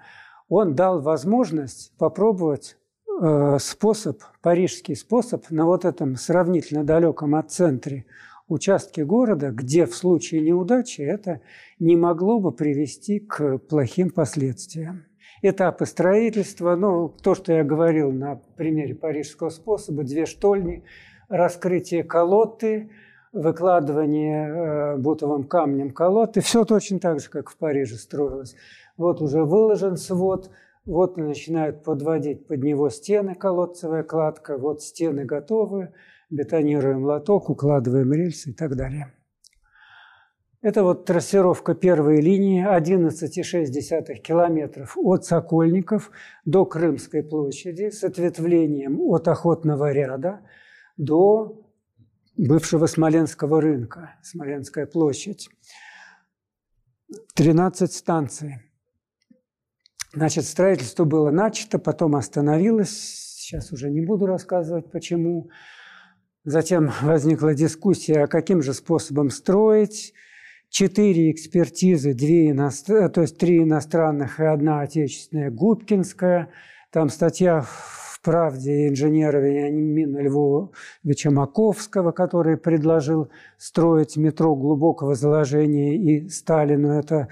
он дал возможность попробовать э, способ, парижский способ на вот этом сравнительно далеком от центре участке города, где в случае неудачи это не могло бы привести к плохим последствиям. Этапы строительства, ну, то, что я говорил на примере парижского способа, две штольни, раскрытие колоты – выкладывание э, бутовым камнем колод, и все точно так же, как в Париже строилось. Вот уже выложен свод, вот начинают подводить под него стены, колодцевая кладка, вот стены готовы, бетонируем лоток, укладываем рельсы и так далее. Это вот трассировка первой линии 11,6 километров от Сокольников до Крымской площади с ответвлением от Охотного ряда до бывшего Смоленского рынка, Смоленская площадь. 13 станций. Значит, строительство было начато, потом остановилось. Сейчас уже не буду рассказывать, почему. Затем возникла дискуссия, а каким же способом строить. Четыре экспертизы, две иностр... то есть три иностранных и одна отечественная, Губкинская. Там статья правде инженера Вениамина Львовича Маковского, который предложил строить метро глубокого заложения, и Сталину эта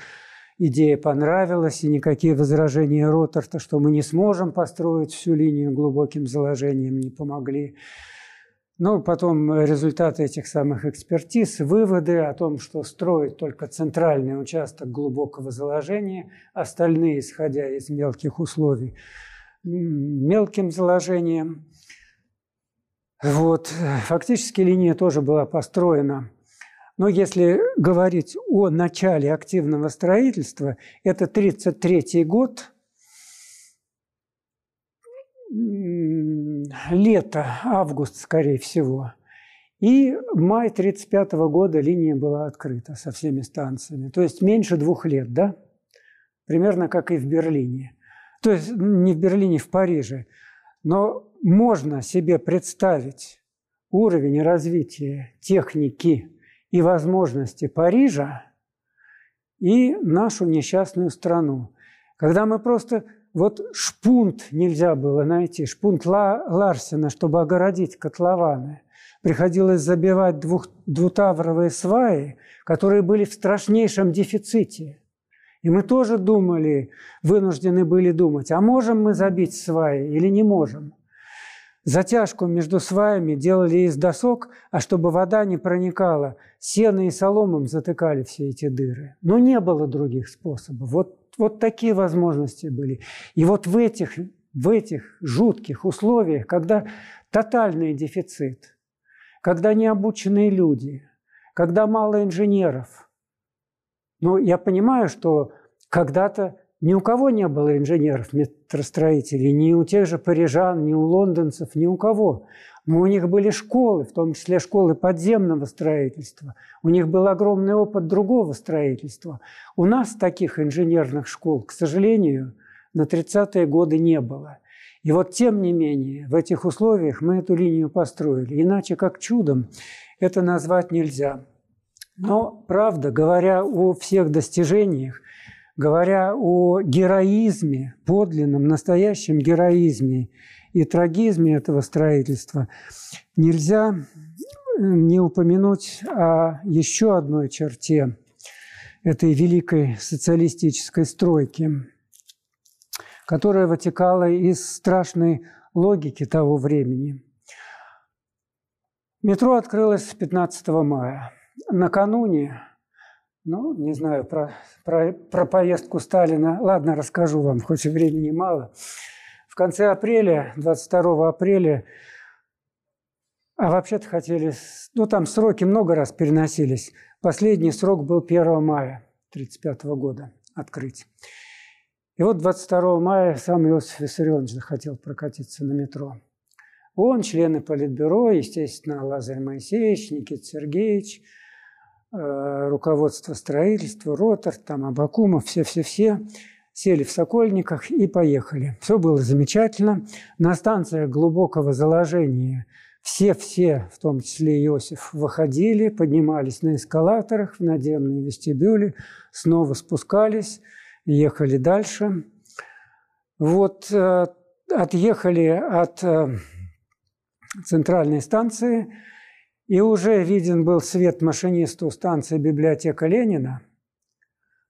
идея понравилась, и никакие возражения Роттерта, что мы не сможем построить всю линию глубоким заложением, не помогли. Но потом результаты этих самых экспертиз, выводы о том, что строить только центральный участок глубокого заложения, остальные, исходя из мелких условий, мелким заложением. Вот. Фактически линия тоже была построена. Но если говорить о начале активного строительства, это 1933 год, лето, август, скорее всего. И май 1935 года линия была открыта со всеми станциями. То есть меньше двух лет, да? Примерно как и в Берлине. То есть не в Берлине, в Париже. Но можно себе представить уровень развития техники и возможности Парижа и нашу несчастную страну. Когда мы просто вот шпунт нельзя было найти, шпунт Ла Ларсена, чтобы огородить котлованы. Приходилось забивать двух, двутавровые сваи, которые были в страшнейшем дефиците. И мы тоже думали, вынуждены были думать, а можем мы забить сваи или не можем. Затяжку между сваями делали из досок, а чтобы вода не проникала, сено и соломом затыкали все эти дыры. Но не было других способов. Вот вот такие возможности были. И вот в этих, в этих жутких условиях, когда тотальный дефицит, когда необученные люди, когда мало инженеров. Ну, я понимаю, что когда-то ни у кого не было инженеров-метростроителей, ни у тех же парижан, ни у лондонцев, ни у кого. Но у них были школы, в том числе школы подземного строительства. У них был огромный опыт другого строительства. У нас таких инженерных школ, к сожалению, на 30-е годы не было. И вот тем не менее, в этих условиях мы эту линию построили. Иначе как чудом это назвать нельзя. Но, правда, говоря о всех достижениях, говоря о героизме, подлинном, настоящем героизме и трагизме этого строительства, нельзя э, не упомянуть о еще одной черте этой великой социалистической стройки, которая вытекала из страшной логики того времени. Метро открылось 15 мая. Накануне, ну, не знаю, про, про, про поездку Сталина, ладно, расскажу вам, хоть и времени мало – в конце апреля, 22 апреля, а вообще-то хотели, ну там сроки много раз переносились. Последний срок был 1 мая 1935 года открыть. И вот 22 мая сам Иосиф Виссарионович захотел прокатиться на метро. Он, члены Политбюро, естественно, Лазарь Моисеевич, Никита Сергеевич, руководство строительства, Ротор, там Абакумов, все-все-все – сели в Сокольниках и поехали. Все было замечательно. На станциях глубокого заложения все-все, в том числе Иосиф, выходили, поднимались на эскалаторах в надземные вестибюли, снова спускались, ехали дальше. Вот э, отъехали от э, центральной станции, и уже виден был свет машинисту станции библиотека Ленина.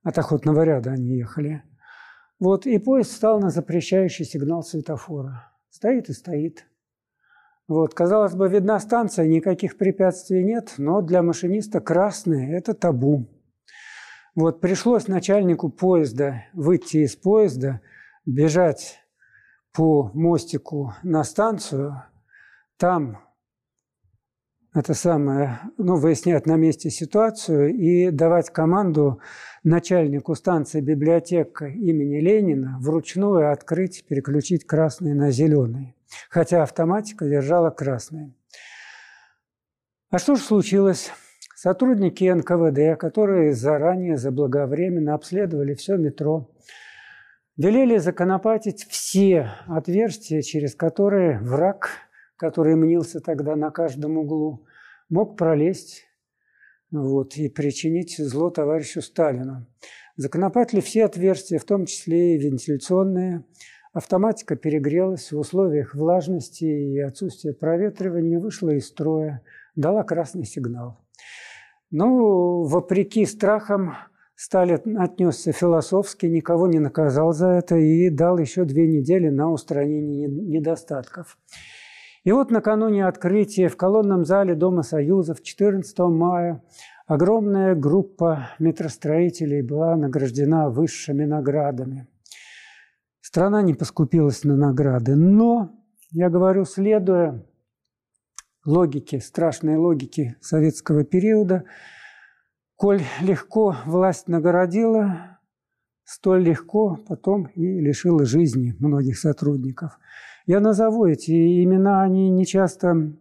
От охотного ряда они ехали – вот, и поезд стал на запрещающий сигнал светофора. Стоит и стоит. Вот, казалось бы, видна станция, никаких препятствий нет, но для машиниста красное – это табу. Вот, пришлось начальнику поезда выйти из поезда, бежать по мостику на станцию, там это самое, ну, выяснять на месте ситуацию и давать команду начальнику станции библиотека имени Ленина вручную открыть, переключить красный на зеленый, хотя автоматика держала красный. А что же случилось? Сотрудники НКВД, которые заранее, заблаговременно обследовали все метро, велели законопатить все отверстия, через которые враг – который мнился тогда на каждом углу, мог пролезть вот, и причинить зло товарищу Сталину. Законопатили все отверстия, в том числе и вентиляционные. Автоматика перегрелась в условиях влажности и отсутствия проветривания, вышла из строя, дала красный сигнал. Ну, вопреки страхам, Сталин отнесся философски, никого не наказал за это и дал еще две недели на устранение недостатков. И вот накануне открытия в колонном зале Дома Союзов 14 мая огромная группа метростроителей была награждена высшими наградами. Страна не поскупилась на награды, но, я говорю, следуя логики, страшной логики советского периода. Коль легко власть нагородила, столь легко потом и лишила жизни многих сотрудников. Я назову эти имена, они не часто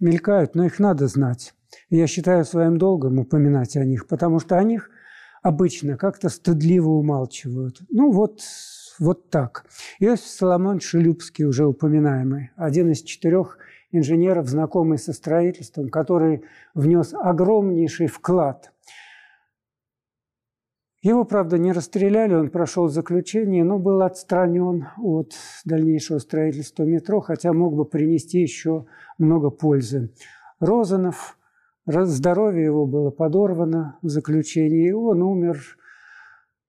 мелькают, но их надо знать. Я считаю своим долгом упоминать о них, потому что о них обычно как-то стыдливо умалчивают. Ну вот, вот так. Иосиф Соломон Шелюбский, уже упоминаемый, один из четырех инженеров, знакомый со строительством, который внес огромнейший вклад. Его, правда, не расстреляли, он прошел заключение, но был отстранен от дальнейшего строительства метро, хотя мог бы принести еще много пользы. Розанов, здоровье его было подорвано в заключении, и он умер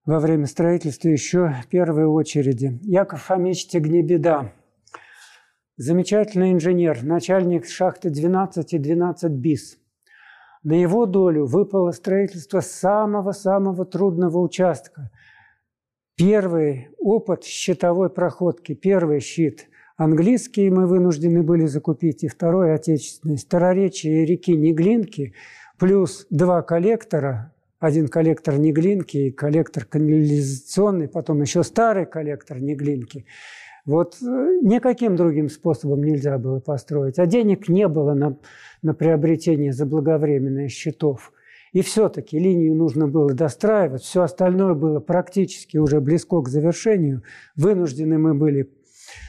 во время строительства еще первой очереди. Яков Фомич Тегнебеда, замечательный инженер, начальник шахты 12 и 12 БИС. На его долю выпало строительство самого-самого трудного участка. Первый опыт щитовой проходки, первый щит. Английский мы вынуждены были закупить, и второй отечественный. Староречие реки Неглинки плюс два коллектора, один коллектор Неглинки и коллектор канализационный, потом еще старый коллектор Неглинки – вот э, никаким другим способом нельзя было построить. А денег не было на, на приобретение заблаговременных счетов. И все-таки линию нужно было достраивать, все остальное было практически уже близко к завершению. Вынуждены мы были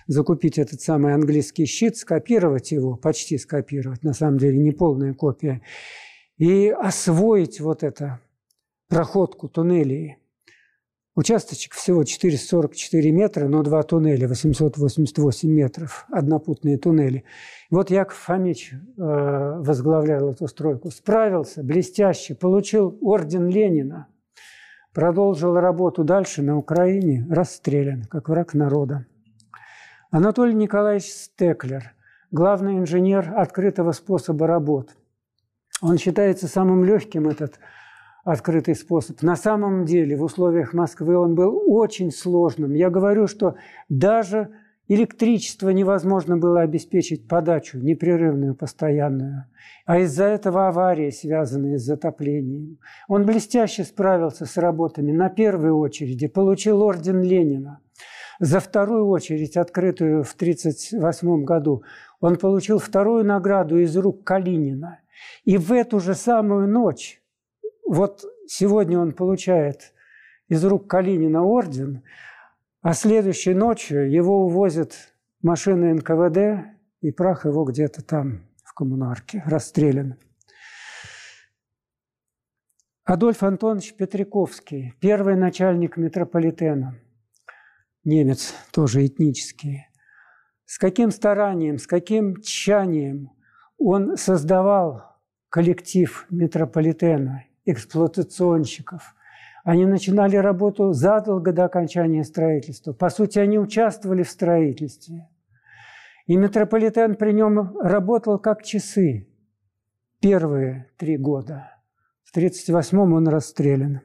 закупить этот самый английский щит, скопировать его, почти скопировать, на самом деле не полная копия, и освоить вот это проходку туннелей. Участочек всего 444 метра, но два туннеля, 888 метров, однопутные туннели. Вот Яков Фомич э, возглавлял эту стройку. Справился блестяще, получил орден Ленина. Продолжил работу дальше на Украине, расстрелян, как враг народа. Анатолий Николаевич Стеклер, главный инженер открытого способа работ. Он считается самым легким, этот открытый способ. На самом деле в условиях Москвы он был очень сложным. Я говорю, что даже электричество невозможно было обеспечить подачу непрерывную, постоянную. А из-за этого аварии, связанные с затоплением. Он блестяще справился с работами на первой очереди, получил орден Ленина. За вторую очередь, открытую в 1938 году, он получил вторую награду из рук Калинина. И в эту же самую ночь вот сегодня он получает из рук Калинина орден, а следующей ночью его увозят машины НКВД, и прах его где-то там, в коммунарке, расстрелян. Адольф Антонович Петриковский, первый начальник метрополитена, немец, тоже этнический. С каким старанием, с каким тщанием он создавал коллектив метрополитена эксплуатационщиков. Они начинали работу задолго до окончания строительства. По сути, они участвовали в строительстве. И метрополитен при нем работал как часы первые три года. В 1938-м он расстрелян.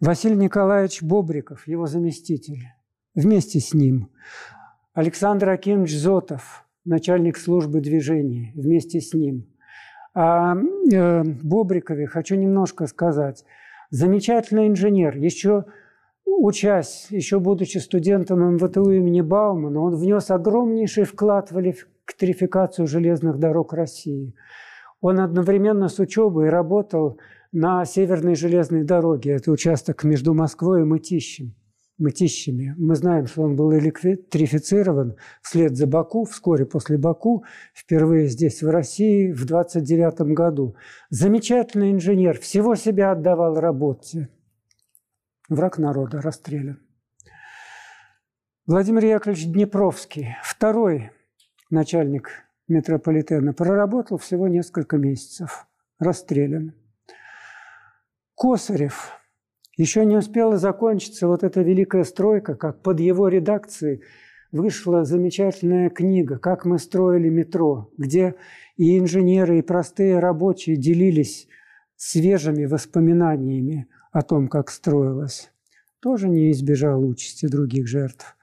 Василий Николаевич Бобриков, его заместитель, вместе с ним. Александр Акимович Зотов, начальник службы движения, вместе с ним. О э, Бобрикове хочу немножко сказать. Замечательный инженер. Еще учась, еще будучи студентом МВТУ имени Баумана, он внес огромнейший вклад в электрификацию железных дорог России. Он одновременно с учебой работал на Северной железной дороге. Это участок между Москвой и Мытищем мытищами. Мы знаем, что он был электрифицирован вслед за Баку, вскоре после Баку, впервые здесь, в России, в 29 году. Замечательный инженер, всего себя отдавал работе. Враг народа расстрелян. Владимир Яковлевич Днепровский, второй начальник метрополитена, проработал всего несколько месяцев, расстрелян. Косарев – еще не успела закончиться вот эта великая стройка, как под его редакцией вышла замечательная книга «Как мы строили метро», где и инженеры, и простые рабочие делились свежими воспоминаниями о том, как строилось. Тоже не избежал участи других жертв.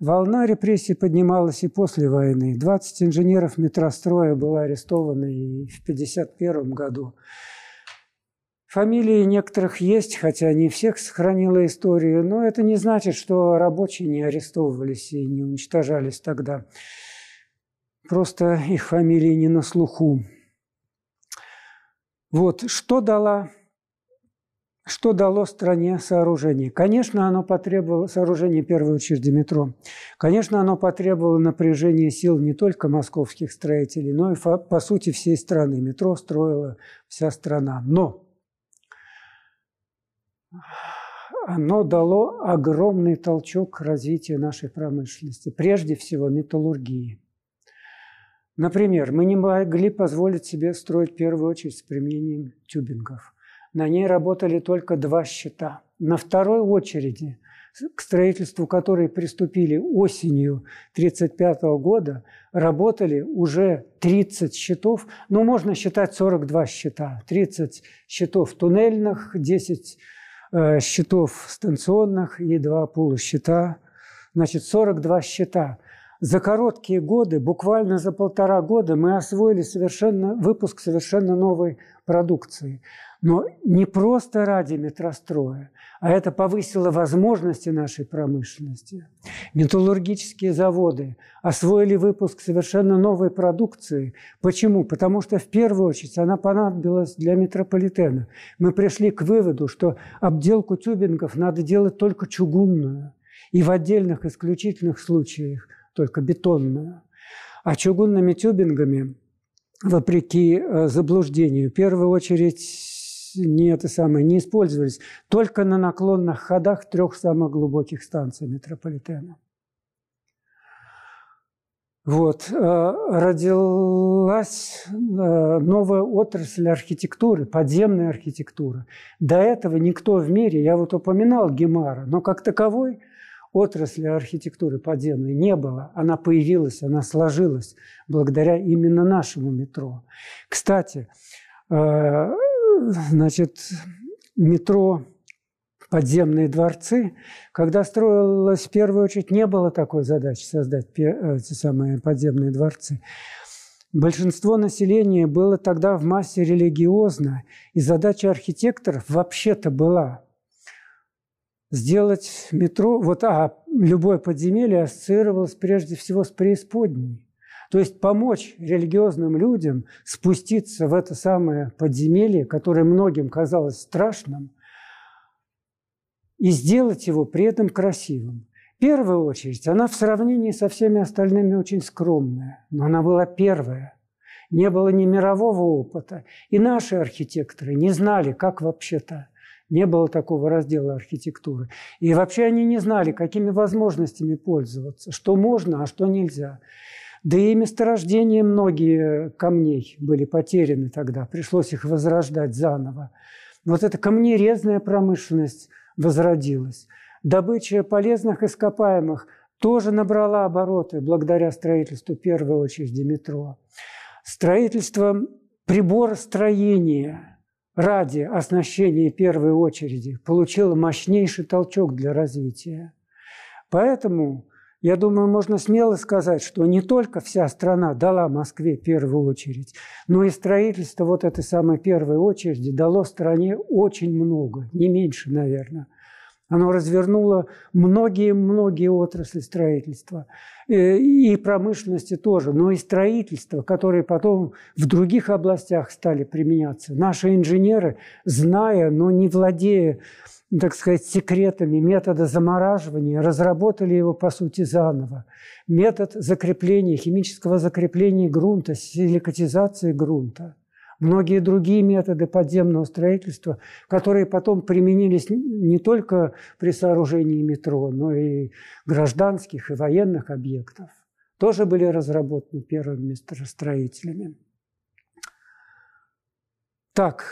Волна репрессий поднималась и после войны. 20 инженеров метростроя было арестовано и в 1951 году. Фамилии некоторых есть, хотя не всех сохранила историю, но это не значит, что рабочие не арестовывались и не уничтожались тогда. Просто их фамилии не на слуху. Вот, что дала что дало стране сооружение? Конечно, оно потребовало, сооружение первой очереди метро, конечно, оно потребовало напряжения сил не только московских строителей, но и, по сути, всей страны. Метро строила вся страна. Но оно дало огромный толчок развитию нашей промышленности, прежде всего металлургии. Например, мы не могли позволить себе строить в первую очередь с применением тюбингов – на ней работали только два счета. На второй очереди, к строительству которой приступили осенью 1935 года, работали уже 30 счетов, ну, можно считать 42 счета. 30 счетов туннельных, 10 э, счетов станционных и два полусчета. Значит, 42 счета. За короткие годы, буквально за полтора года, мы освоили совершенно, выпуск совершенно новой продукции. Но не просто ради метростроя, а это повысило возможности нашей промышленности. Металлургические заводы освоили выпуск совершенно новой продукции. Почему? Потому что в первую очередь она понадобилась для метрополитена. Мы пришли к выводу, что обделку тюбингов надо делать только чугунную и в отдельных исключительных случаях только бетонную. А чугунными тюбингами, вопреки э, заблуждению, в первую очередь не это самое, не использовались только на наклонных ходах трех самых глубоких станций метрополитена. Вот. Э, родилась э, новая отрасль архитектуры, подземная архитектура. До этого никто в мире, я вот упоминал Гемара, но как таковой отрасли архитектуры подземной не было. Она появилась, она сложилась благодаря именно нашему метро. Кстати, э, значит, метро подземные дворцы. Когда строилось в первую очередь, не было такой задачи создать эти самые подземные дворцы. Большинство населения было тогда в массе религиозно, и задача архитекторов вообще-то была сделать метро, вот, а любое подземелье ассоциировалось прежде всего с преисподней. То есть помочь религиозным людям спуститься в это самое подземелье, которое многим казалось страшным, и сделать его при этом красивым. В первую очередь, она в сравнении со всеми остальными очень скромная, но она была первая. Не было ни мирового опыта, и наши архитекторы не знали, как вообще-то не было такого раздела архитектуры. И вообще они не знали, какими возможностями пользоваться, что можно, а что нельзя. Да и месторождения многие камней были потеряны тогда, пришлось их возрождать заново. Вот эта камнерезная промышленность возродилась. Добыча полезных ископаемых тоже набрала обороты благодаря строительству первой очереди метро. Строительство приборостроения ради оснащения первой очереди получило мощнейший толчок для развития. Поэтому я думаю, можно смело сказать, что не только вся страна дала Москве первую очередь, но и строительство вот этой самой первой очереди дало стране очень много, не меньше, наверное. Оно развернуло многие-многие отрасли строительства э, и промышленности тоже, но и строительства, которые потом в других областях стали применяться. Наши инженеры, зная, но не владея так сказать, секретами метода замораживания, разработали его, по сути, заново. Метод закрепления, химического закрепления грунта, силикатизации грунта. Многие другие методы подземного строительства, которые потом применились не только при сооружении метро, но и гражданских и военных объектов, тоже были разработаны первыми строителями. Так,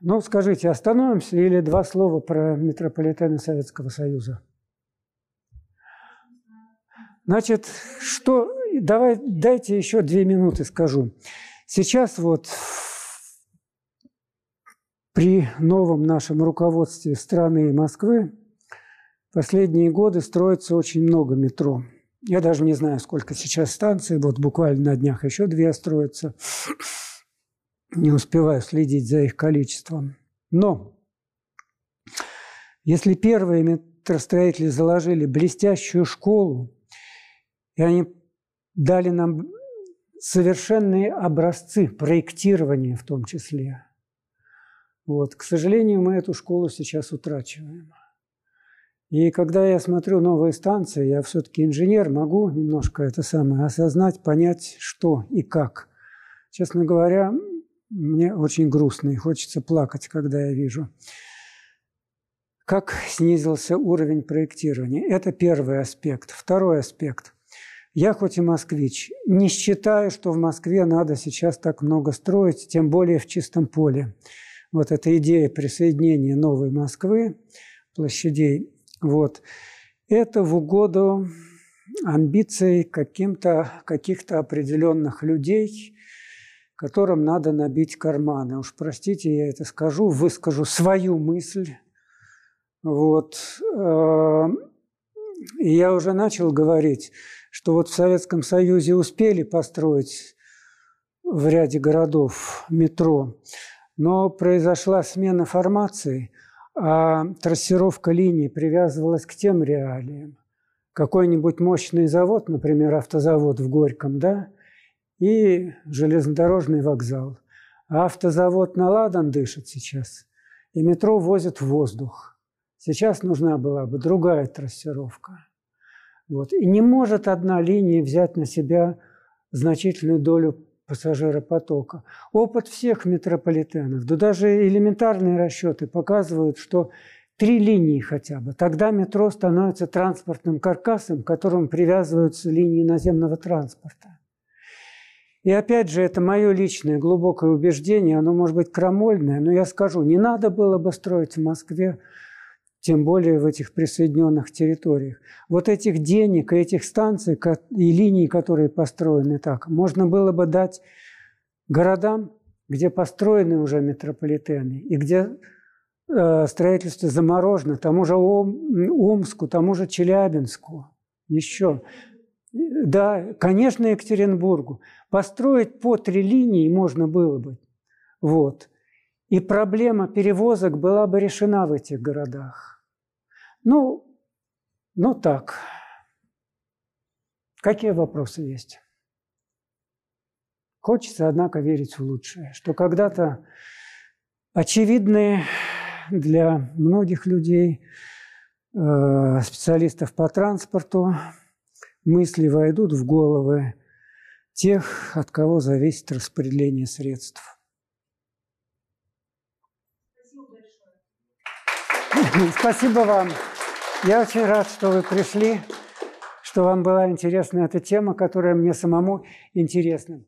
ну, скажите, остановимся или два слова про метрополитены Советского Союза? Значит, что... Давай, дайте еще две минуты скажу. Сейчас вот при новом нашем руководстве страны и Москвы последние годы строится очень много метро. Я даже не знаю, сколько сейчас станций, вот буквально на днях еще две строятся. Не успеваю следить за их количеством. Но если первые метростроители заложили блестящую школу, и они дали нам совершенные образцы проектирования в том числе. Вот. К сожалению, мы эту школу сейчас утрачиваем. И когда я смотрю новые станции, я все-таки инженер, могу немножко это самое осознать, понять, что и как. Честно говоря, мне очень грустно и хочется плакать, когда я вижу, как снизился уровень проектирования. Это первый аспект. Второй аспект. Я хоть и москвич, не считаю, что в Москве надо сейчас так много строить, тем более в чистом поле. Вот эта идея присоединения новой Москвы, площадей вот. Это в угоду амбиций каким-то, каких-то определенных людей, которым надо набить карманы. Уж простите, я это скажу, выскажу свою мысль. Вот. Э, и я уже начал говорить, что вот в Советском Союзе успели построить в ряде городов метро, но произошла смена формации – а трассировка линий привязывалась к тем реалиям. Какой-нибудь мощный завод, например, автозавод в Горьком, да, и железнодорожный вокзал. Автозавод на ладан дышит сейчас, и метро возит в воздух. Сейчас нужна была бы другая трассировка. Вот. И не может одна линия взять на себя значительную долю пассажиропотока. Опыт всех метрополитенов, да даже элементарные расчеты показывают, что три линии хотя бы. Тогда метро становится транспортным каркасом, к которому привязываются линии наземного транспорта. И опять же, это мое личное глубокое убеждение, оно может быть крамольное, но я скажу, не надо было бы строить в Москве тем более в этих присоединенных территориях. Вот этих денег и этих станций и линий, которые построены так, можно было бы дать городам, где построены уже метрополитены и где э, строительство заморожено, тому же Ом, Омску, тому же Челябинску, еще. Да, конечно, Екатеринбургу. Построить по три линии можно было бы. Вот. И проблема перевозок была бы решена в этих городах. Ну, ну так. Какие вопросы есть? Хочется, однако, верить в лучшее, что когда-то очевидные для многих людей, э, специалистов по транспорту, мысли войдут в головы тех, от кого зависит распределение средств. Спасибо вам. Я очень рад, что вы пришли, что вам была интересна эта тема, которая мне самому интересна.